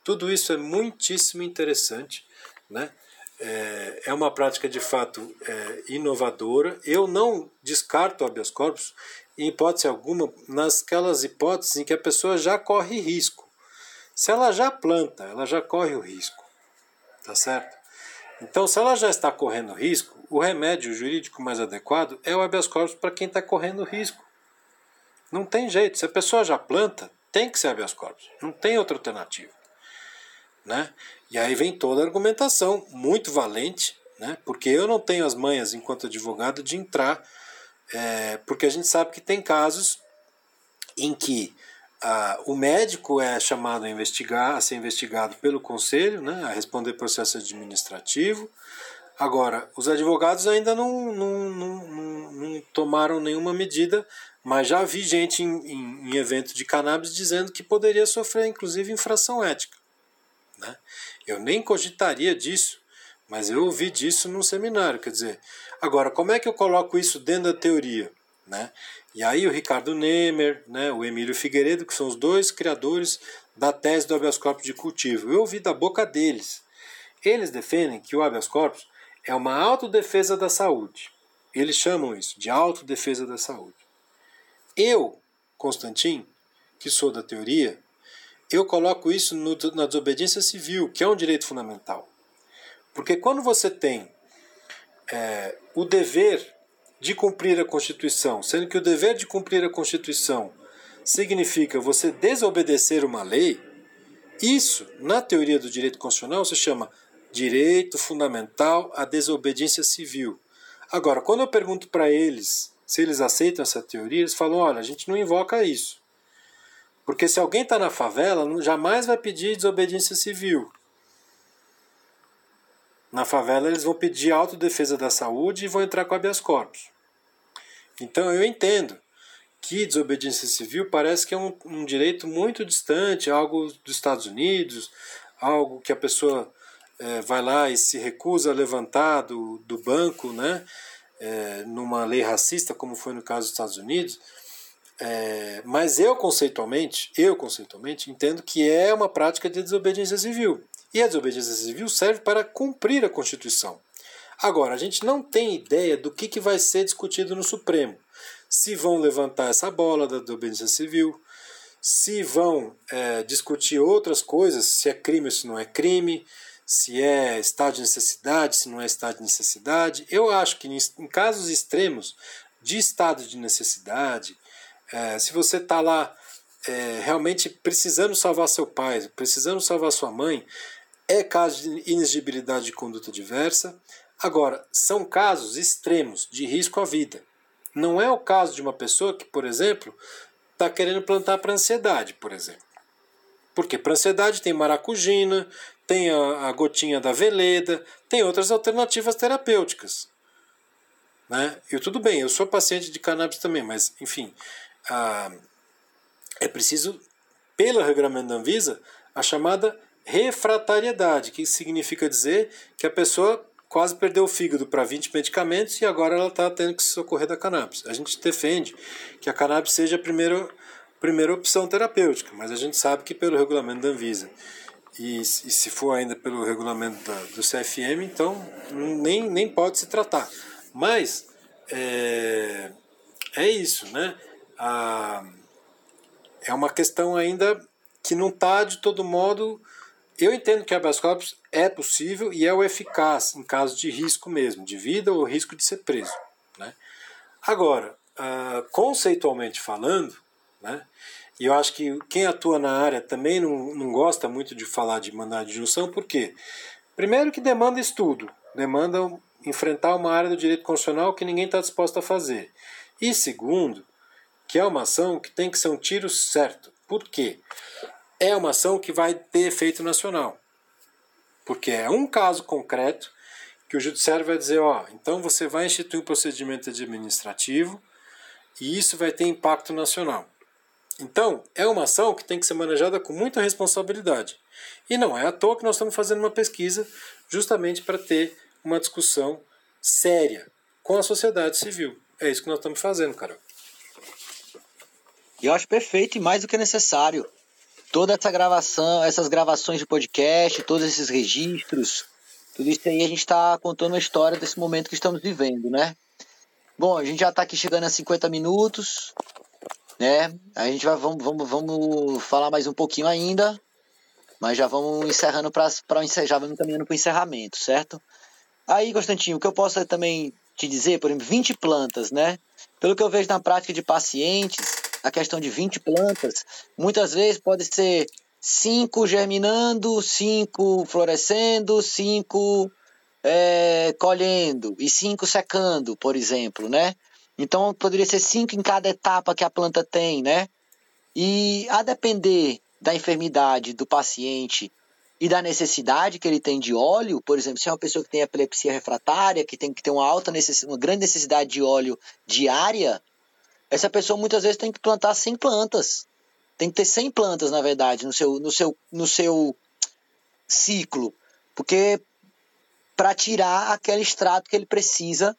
Tudo isso é muitíssimo interessante. Né? É, é uma prática de fato é, inovadora. Eu não descarto o habeas corpus em hipótese alguma nasquelas hipóteses em que a pessoa já corre risco. Se ela já planta, ela já corre o risco. Tá certo? Então, se ela já está correndo risco, o remédio jurídico mais adequado é o habeas corpus para quem está correndo risco. Não tem jeito. Se a pessoa já planta, tem que ser habeas corpus. Não tem outra alternativa. Né? E aí vem toda a argumentação, muito valente, né? porque eu não tenho as manhas, enquanto advogado, de entrar, é, porque a gente sabe que tem casos em que ah, o médico é chamado a investigar, a ser investigado pelo conselho, né, a responder processo administrativo. Agora, os advogados ainda não, não, não, não tomaram nenhuma medida Mas já vi gente em, em, em evento de cannabis dizendo que poderia sofrer, inclusive, infração ética. Né? Eu nem cogitaria disso, mas eu ouvi disso num seminário. Quer dizer, agora, como é que eu coloco isso dentro da teoria? Né? E aí o Ricardo Nemer, né, o Emílio Figueiredo, que são os dois criadores da tese do habeas corpus de cultivo. Eu ouvi da boca deles. Eles defendem que o habeas corpus é uma autodefesa da saúde. Eles chamam isso de autodefesa da saúde. Eu, Constantin, que sou da teoria, eu coloco isso no, na desobediência civil, que é um direito fundamental. Porque quando você tem é, o dever de cumprir a Constituição, sendo que o dever de cumprir a Constituição significa você desobedecer uma lei, isso, na teoria do direito constitucional, se chama direito fundamental à desobediência civil. Agora, quando eu pergunto para eles se eles aceitam essa teoria, eles falam: olha, a gente não invoca isso. Porque se alguém está na favela, jamais vai pedir desobediência civil. Na favela, eles vão pedir autodefesa da saúde e vão entrar com habeas corpus. Então, eu entendo que desobediência civil parece que é um, um direito muito distante, algo dos Estados Unidos, algo que a pessoa é, vai lá e se recusa a levantar do, do banco, né, é, numa lei racista, como foi no caso dos Estados Unidos. É, mas eu conceitualmente, eu conceitualmente entendo que é uma prática de desobediência civil. E a desobediência civil serve para cumprir a Constituição. Agora, a gente não tem ideia do que, que vai ser discutido no Supremo se vão levantar essa bola da desobediência civil, se vão é, discutir outras coisas, se é crime ou se não é crime, se é estado de necessidade, se não é estado de necessidade. Eu acho que em casos extremos de estado de necessidade, é, se você está lá é, realmente precisando salvar seu pai, precisando salvar sua mãe, é caso de inexigibilidade de conduta diversa. Agora, são casos extremos de risco à vida. Não é o caso de uma pessoa que, por exemplo, está querendo plantar para ansiedade, por exemplo. Porque para ansiedade tem maracujina, tem a, a, gotinha da veleda, tem outras alternativas terapêuticas. Né? E tudo bem, eu sou paciente de cannabis também, mas enfim, é preciso, pelo regulamento da Anvisa, a chamada refratariedade, que significa dizer que a pessoa quase perdeu o fígado para 20 medicamentos e agora ela está tendo que se socorrer da cannabis. A gente defende que a cannabis seja a primeira, primeira opção terapêutica, mas a gente sabe que pelo regulamento da Anvisa e, e se for ainda pelo regulamento da, do CFM, então nem, nem pode se tratar. Mas é, é isso, né? A, é uma questão ainda que não está de todo modo eu entendo que habeas corpus é possível e é o eficaz em caso de risco mesmo, de vida ou risco de ser preso. Né? Agora, uh, conceitualmente falando, né, e eu acho que quem atua na área também não, não gosta muito de falar de mandado de junção, por quê? Primeiro que demanda estudo, demanda enfrentar uma área do direito constitucional que ninguém está disposto a fazer. E segundo, que é uma ação que tem que ser um tiro certo. Por quê? é uma ação que vai ter efeito nacional. Porque é um caso concreto que o judiciário vai dizer, ó, então você vai instituir um procedimento administrativo e isso vai ter impacto nacional. Então, é uma ação que tem que ser manejada com muita responsabilidade. E não é à toa que nós estamos fazendo uma pesquisa justamente para ter uma discussão séria com a sociedade civil. É isso que nós estamos fazendo, Carol. Eu acho perfeito e mais do que necessário toda essa gravação, essas gravações de podcast, todos esses registros, tudo isso aí a gente está contando a história desse momento que estamos vivendo, né? Bom, a gente já está aqui chegando a 50 minutos, né? A gente vai, vamos, vamos, vamos falar mais um pouquinho ainda, mas já vamos encerrando para já vamos caminhando para o encerramento, certo? Aí, Constantinho, o que eu posso também te dizer, por exemplo, 20 plantas, né? Pelo que eu vejo na prática de pacientes, a questão de 20 plantas, muitas vezes pode ser cinco germinando, cinco florescendo, cinco é, colhendo e cinco secando, por exemplo, né? Então poderia ser cinco em cada etapa que a planta tem, né? E a depender da enfermidade do paciente e da necessidade que ele tem de óleo, por exemplo, se é uma pessoa que tem epilepsia refratária, que tem que ter uma alta necessidade, uma grande necessidade de óleo diária, essa pessoa muitas vezes tem que plantar 100 plantas. Tem que ter 100 plantas, na verdade, no seu, no seu, no seu ciclo. Porque para tirar aquele extrato que ele precisa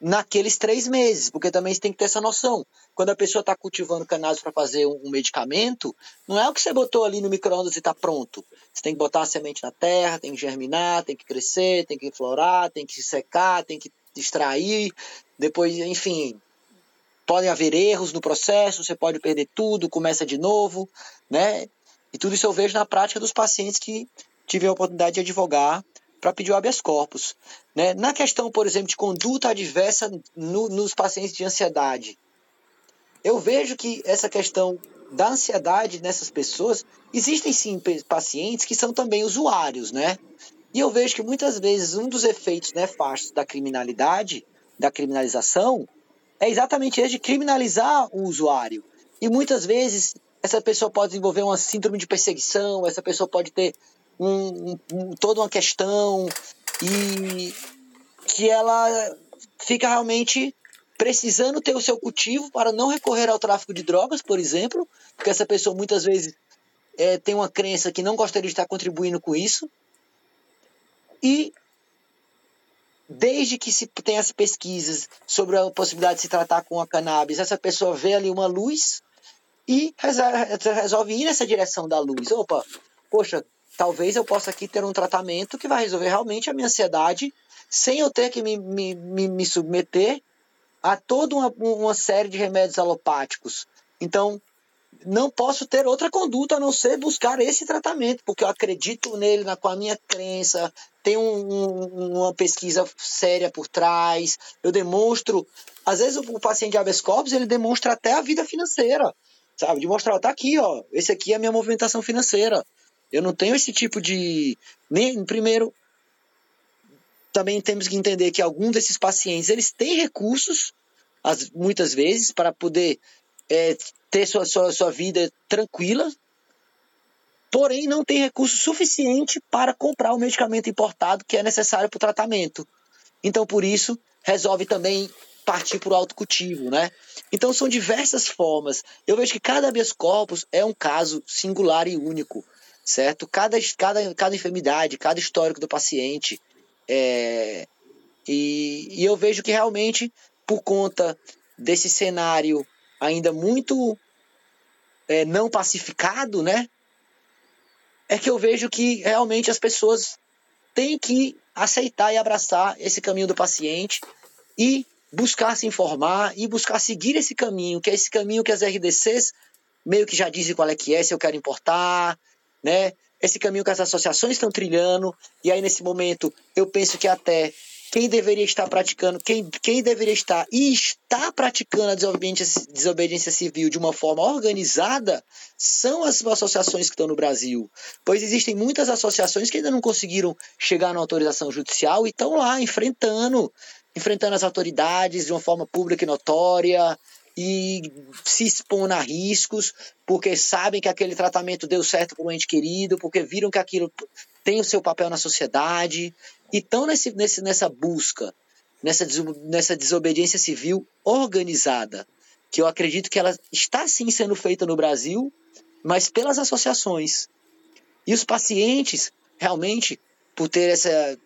naqueles três meses, porque também você tem que ter essa noção. Quando a pessoa está cultivando cannabis para fazer um, um, medicamento, não é o que você botou ali no micro-ondas e está pronto. Você tem que botar a semente na terra, tem que germinar, tem que crescer, tem que florar, tem que secar, tem que extrair, depois, enfim, podem haver erros no processo, você pode perder tudo, começa de novo, né? E tudo isso eu vejo na prática dos pacientes que tive a oportunidade de advogar para pedir o habeas corpus. Né? Na questão, por exemplo, de conduta adversa no, nos pacientes de ansiedade, eu vejo que essa questão da ansiedade nessas pessoas, existem sim pacientes que são também usuários, né? E eu vejo que muitas vezes um dos efeitos nefastos da criminalidade, da criminalização, é exatamente esse de criminalizar o usuário. E muitas vezes essa pessoa pode desenvolver uma síndrome de perseguição, essa pessoa pode ter um, um, toda uma questão e que ela fica realmente precisando ter o seu cultivo para não recorrer ao tráfico de drogas, por exemplo, porque essa pessoa muitas vezes é, tem uma crença que não gostaria de estar contribuindo com isso. E desde que se tem as pesquisas sobre a possibilidade de se tratar com a cannabis, essa pessoa vê ali uma luz e resolve ir nessa direção da luz. Opa, poxa, talvez eu possa aqui ter um tratamento que vai resolver realmente a minha ansiedade sem eu ter que me, me, me, me submeter a toda uma, uma série de remédios alopáticos. Então, não posso ter outra conduta a não ser buscar esse tratamento, porque eu acredito nele, na, com a minha crença, tem um, um, uma pesquisa séria por trás, eu demonstro. Às vezes o, o paciente de habeas corpus, ele demonstra até a vida financeira, sabe? De mostrar, tá aqui, ó, esse aqui é a minha movimentação financeira. Eu não tenho esse tipo de. Nem, primeiro, também temos que entender que alguns desses pacientes eles têm recursos, as, muitas vezes, para poder é, ter sua, sua, sua vida tranquila, porém não tem recurso suficiente para comprar o medicamento importado que é necessário para o tratamento. Então, por isso, resolve também partir para o autocultivo, né? Então, são diversas formas. Eu vejo que cada habeas corpus é um caso singular e único certo? Cada, cada, cada enfermidade, cada histórico do paciente. É, e, e eu vejo que realmente, por conta desse cenário ainda muito é, não pacificado, né? É que eu vejo que realmente as pessoas têm que aceitar e abraçar esse caminho do paciente e buscar se informar e buscar seguir esse caminho, que é esse caminho que as RDCs meio que já dizem qual é que é, se eu quero importar, né? Esse caminho que as associações estão trilhando, e aí nesse momento eu penso que até quem deveria estar praticando, quem, quem deveria estar e está praticando a desobediência, desobediência civil de uma forma organizada são as associações que estão no Brasil. Pois existem muitas associações que ainda não conseguiram chegar na autorização judicial e estão lá enfrentando, enfrentando as autoridades de uma forma pública e notória, e se expõem a riscos, porque sabem que aquele tratamento deu certo para um ente querido, porque viram que aquilo tem o seu papel na sociedade, e estão nesse, nesse, nessa busca, nessa, nessa desobediência civil organizada, que eu acredito que ela está sim sendo feita no Brasil, mas pelas associações. E os pacientes, realmente, por ter essa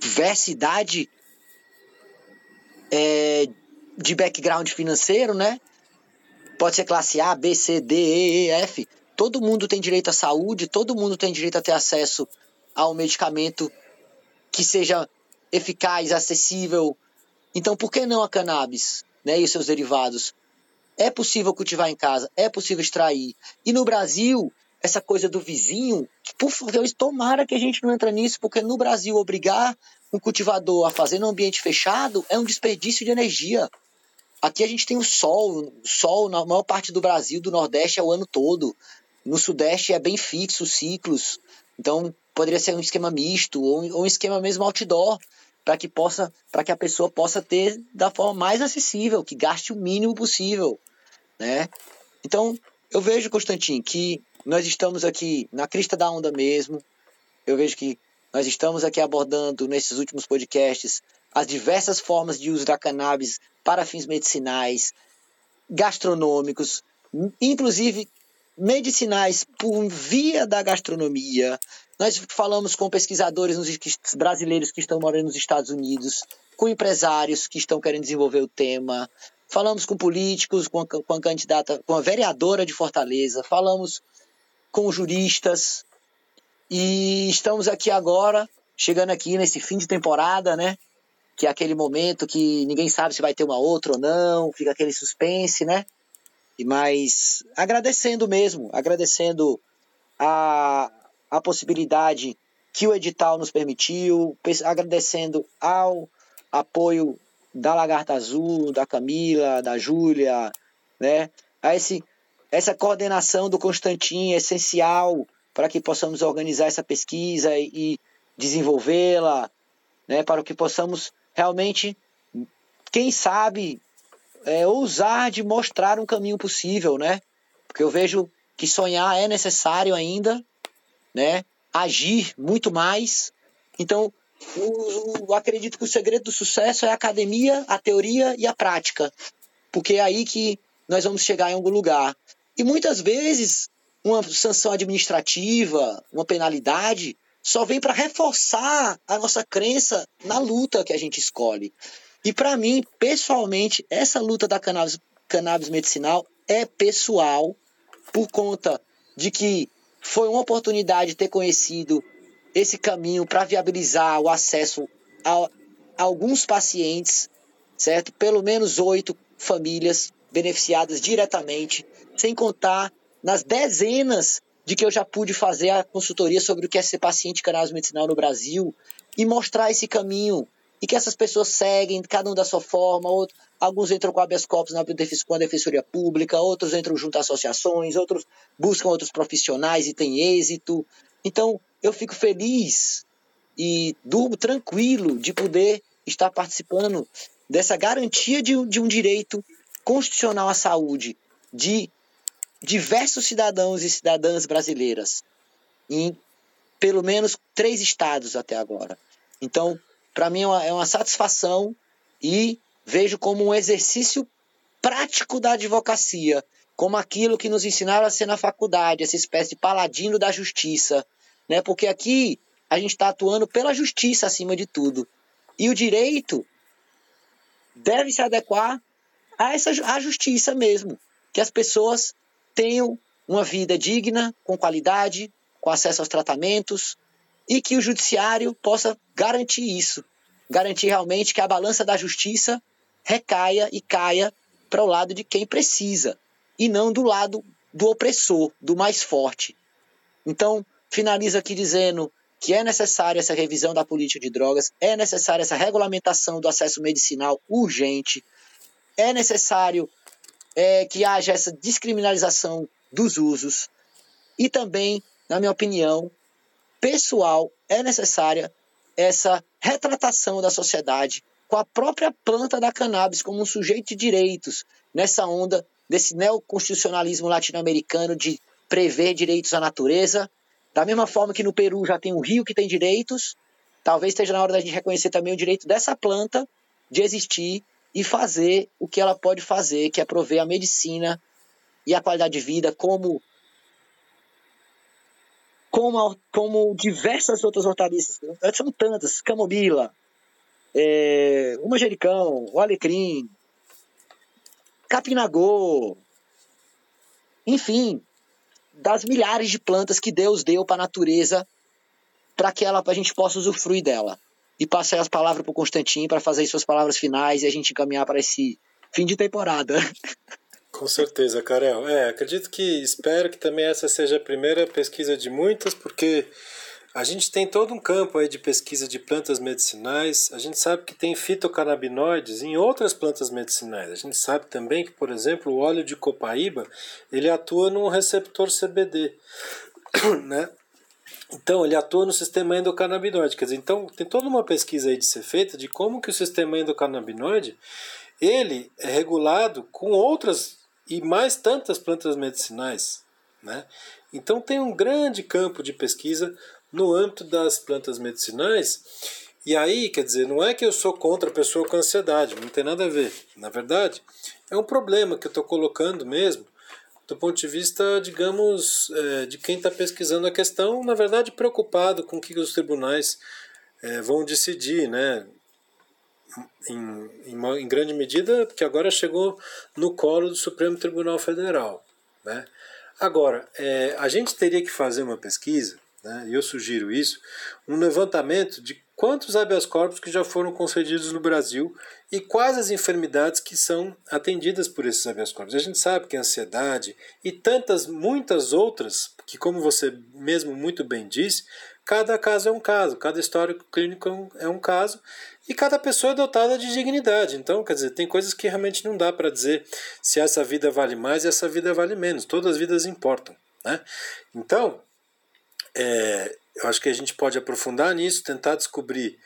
diversidade é, de background financeiro, né? Pode ser classe A, B, C, D, E, E, F. Todo mundo tem direito à saúde, todo mundo tem direito a ter acesso ao medicamento que seja eficaz, acessível. Então, por que não a cannabis né, e os seus derivados? É possível cultivar em casa, é possível extrair. E no Brasil, essa coisa do vizinho, por favor, tomara que a gente não entre nisso, porque no Brasil obrigar um cultivador a fazer num ambiente fechado é um desperdício de energia. Aqui a gente tem o sol, sol na maior parte do Brasil, do Nordeste é o ano todo. No Sudeste é bem fixo os ciclos. Então poderia ser um esquema misto ou, ou um esquema mesmo outdoor para que possa, para que a pessoa possa ter da forma mais acessível, que gaste o mínimo possível, né? Então eu vejo Constantin que nós estamos aqui na crista da onda mesmo. Eu vejo que nós estamos aqui abordando nesses últimos podcasts as diversas formas de uso da cannabis para fins medicinais, gastronômicos, inclusive medicinais por via da gastronomia. Nós falamos com pesquisadores brasileiros que estão morando nos Estados Unidos, com empresários que estão querendo desenvolver o tema, falamos com políticos, com a, com a candidata, com a vereadora de Fortaleza, falamos com juristas e estamos aqui agora, chegando aqui nesse fim de temporada, né? Que é aquele momento que ninguém sabe se vai ter uma outra ou não, fica aquele suspense, né? E mas agradecendo mesmo, agradecendo a, a possibilidade que o edital nos permitiu, agradecendo ao apoio da Lagarta Azul, da Camila, da Júlia, né? A esse, essa coordenação do Constantin é essencial para que possamos organizar essa pesquisa e, e desenvolvê-la, né? Para que possamos realmente, quem sabe, é, ousar de mostrar um caminho possível, né? Porque eu vejo que sonhar é necessário ainda, né? Agir muito mais. Então, eu, eu acredito que o segredo do sucesso é a academia, a teoria e a prática, porque é aí que nós vamos chegar em algum lugar. E muitas vezes uma sanção administrativa, uma penalidade, só vem para reforçar a nossa crença na luta que a gente escolhe. E para mim, pessoalmente, essa luta da cannabis, cannabis medicinal é pessoal por conta de que foi uma oportunidade ter conhecido esse caminho para viabilizar o acesso a, alguns pacientes, certo? Pelo menos oito famílias beneficiadas diretamente, sem contar nas dezenas de que eu já pude fazer a consultoria sobre o que é ser paciente cannabis medicinal no Brasil e mostrar esse caminho e que essas pessoas seguem, cada um da sua forma, outro, alguns entram com habeas corpus na com a defensoria pública, outros entram junto a associações, outros buscam outros profissionais e têm êxito. Então, eu fico feliz e durmo tranquilo de poder estar participando dessa garantia de, de um direito constitucional à saúde de diversos cidadãos e cidadãs brasileiras em pelo menos três estados até agora. Então, para mim é uma, é uma satisfação e vejo como um exercício prático da advocacia, como aquilo que nos ensinaram a ser na faculdade, essa espécie de paladino da justiça, né? Porque aqui a gente está atuando pela justiça acima de tudo. E o direito deve se adequar a essa a justiça mesmo, que as pessoas tenham uma vida digna, com qualidade, com acesso aos tratamentos e que o judiciário possa garantir isso, garantir realmente que a balança da justiça recaia e caia para o lado de quem precisa e não do lado do opressor, do mais forte. Então, finalizo aqui dizendo que é necessária essa revisão da política de drogas, é necessária essa regulamentação do acesso medicinal urgente, é necessário é, que haja essa descriminalização dos usos. E também, na minha opinião pessoal, é necessária essa retratação da sociedade com a própria planta da cannabis como um sujeito de direitos nessa onda desse neoconstitucionalismo latino-americano de prever direitos à natureza. Da mesma forma que no Peru já tem um rio que tem direitos, talvez esteja na hora da gente reconhecer também o direito dessa planta de existir e fazer o que ela pode fazer, que é prover a medicina e a qualidade de vida como como, como diversas outras hortaliças. São tantas, camomila, é, o manjericão, o alecrim, capinagô, enfim, das milhares de plantas que Deus deu para a natureza para que ela, a gente possa usufruir dela. E passei as palavras para o Constantin para fazer suas palavras finais e a gente encaminhar para esse fim de temporada. Com certeza, Karel. É, acredito que, espero que também essa seja a primeira pesquisa de muitas, porque a gente tem todo um campo aí de pesquisa de plantas medicinais. A gente sabe que tem fitocannabinoides em outras plantas medicinais. A gente sabe também que, por exemplo, o óleo de copaíba ele atua num receptor CBD, né? Então, ele atua no sistema endocannabinoide. Quer dizer, então, tem toda uma pesquisa aí de ser feita de como que o sistema endocannabinoide ele é regulado com outras e mais tantas plantas medicinais, né? Então, tem um grande campo de pesquisa no âmbito das plantas medicinais E aí, quer dizer, não é que eu sou contra a pessoa com ansiedade, não tem nada a ver. Na verdade, é um problema que eu estou colocando mesmo, do ponto de vista, digamos, é, de quem está pesquisando a questão, na verdade, preocupado com o que os tribunais é, vão decidir, né? Em, em, em, grande medida, porque agora chegou no colo do Supremo Tribunal Federal. Né? Agora, é, a gente teria que fazer uma pesquisa, né, e eu sugiro isso, um levantamento de quantos habeas corpus que já foram concedidos no Brasil e quais as enfermidades que são atendidas por esses habeas corpus. A gente sabe que a ansiedade e tantas, muitas outras, que como você mesmo muito bem disse, cada caso é um caso, cada histórico clínico é um é caso e cada pessoa é dotada de dignidade. Então, quer dizer, tem coisas que realmente não dá para dizer se essa vida vale mais e essa vida vale menos. Todas as vidas importam. Né? Então, é, eu acho que a gente pode aprofundar nisso, tentar descobrir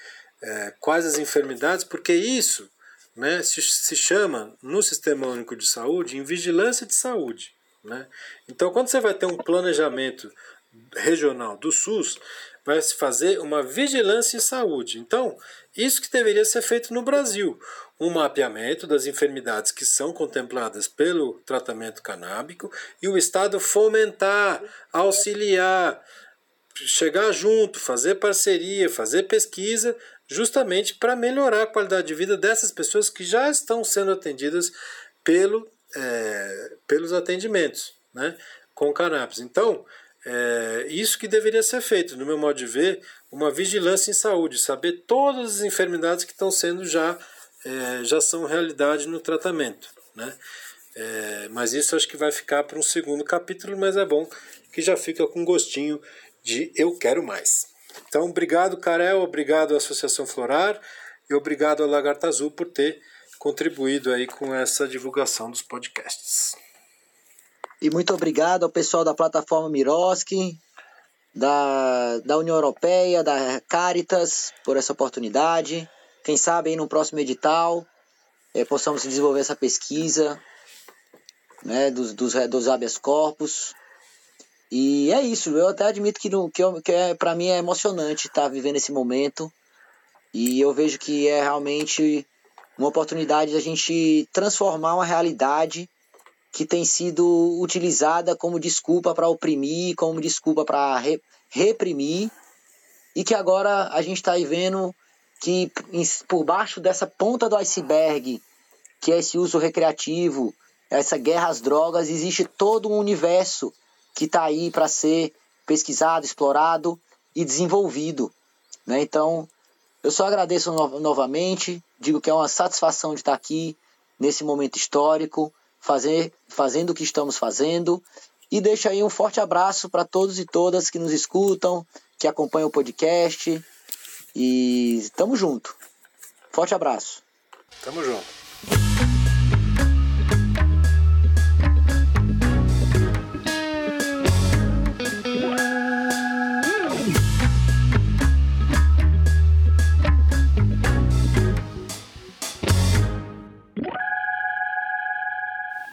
é, quais as enfermidades, porque isso né, se, se chama no Sistema Único de Saúde em vigilância de saúde. Né? Então, quando você vai ter um planejamento regional do SUS, vai se fazer uma vigilância em saúde. Então, isso que deveria ser feito no Brasil. Um mapeamento das enfermidades que são contempladas pelo tratamento canábico e o Estado fomentar, auxiliar, chegar junto, fazer parceria, fazer pesquisa, justamente para melhorar a qualidade de vida dessas pessoas que já estão sendo atendidas pelo, é, pelos atendimentos né, com cannabis. Então, é, isso que deveria ser feito, no meu modo de ver, uma vigilância em saúde, saber todas as enfermidades que estão sendo já, é, já são realidade no tratamento. Né? É, mas isso acho que vai ficar para um segundo capítulo, mas é bom que já fica com gostinho de eu quero mais. Então, obrigado, Carel, obrigado à Associação Florar e obrigado à Lagarta Azul por ter contribuído aí com essa divulgação dos podcasts. E muito obrigado ao pessoal da plataforma Miroski, da, da União Europeia, da Caritas, por essa oportunidade. Quem sabe aí no próximo edital é, possamos desenvolver essa pesquisa né, dos, dos, dos habeas corpus e é isso, eu até admito que, que, que é, para mim é emocionante estar tá vivendo esse momento. E eu vejo que é realmente uma oportunidade da gente transformar uma realidade que tem sido utilizada como desculpa para oprimir, como desculpa para re, reprimir, e que agora a gente está vendo que por baixo dessa ponta do iceberg, que é esse uso recreativo, essa guerra às drogas, existe todo um universo que está aí para ser pesquisado, explorado e desenvolvido. Né? Então, eu só agradeço no novamente, digo que é uma satisfação de estar aqui nesse momento histórico, fazer, fazendo o que estamos fazendo. E deixo aí um forte abraço para todos e todas que nos escutam, que acompanham o podcast. E tamo junto. Forte abraço. Tamo junto.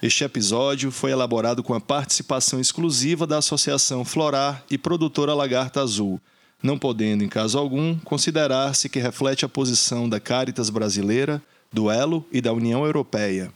Este episódio foi elaborado com a participação exclusiva da Associação Florar e Produtora Lagarta Azul, não podendo, em caso algum, considerar-se que reflete a posição da Caritas Brasileira, do Elo e da União Europeia.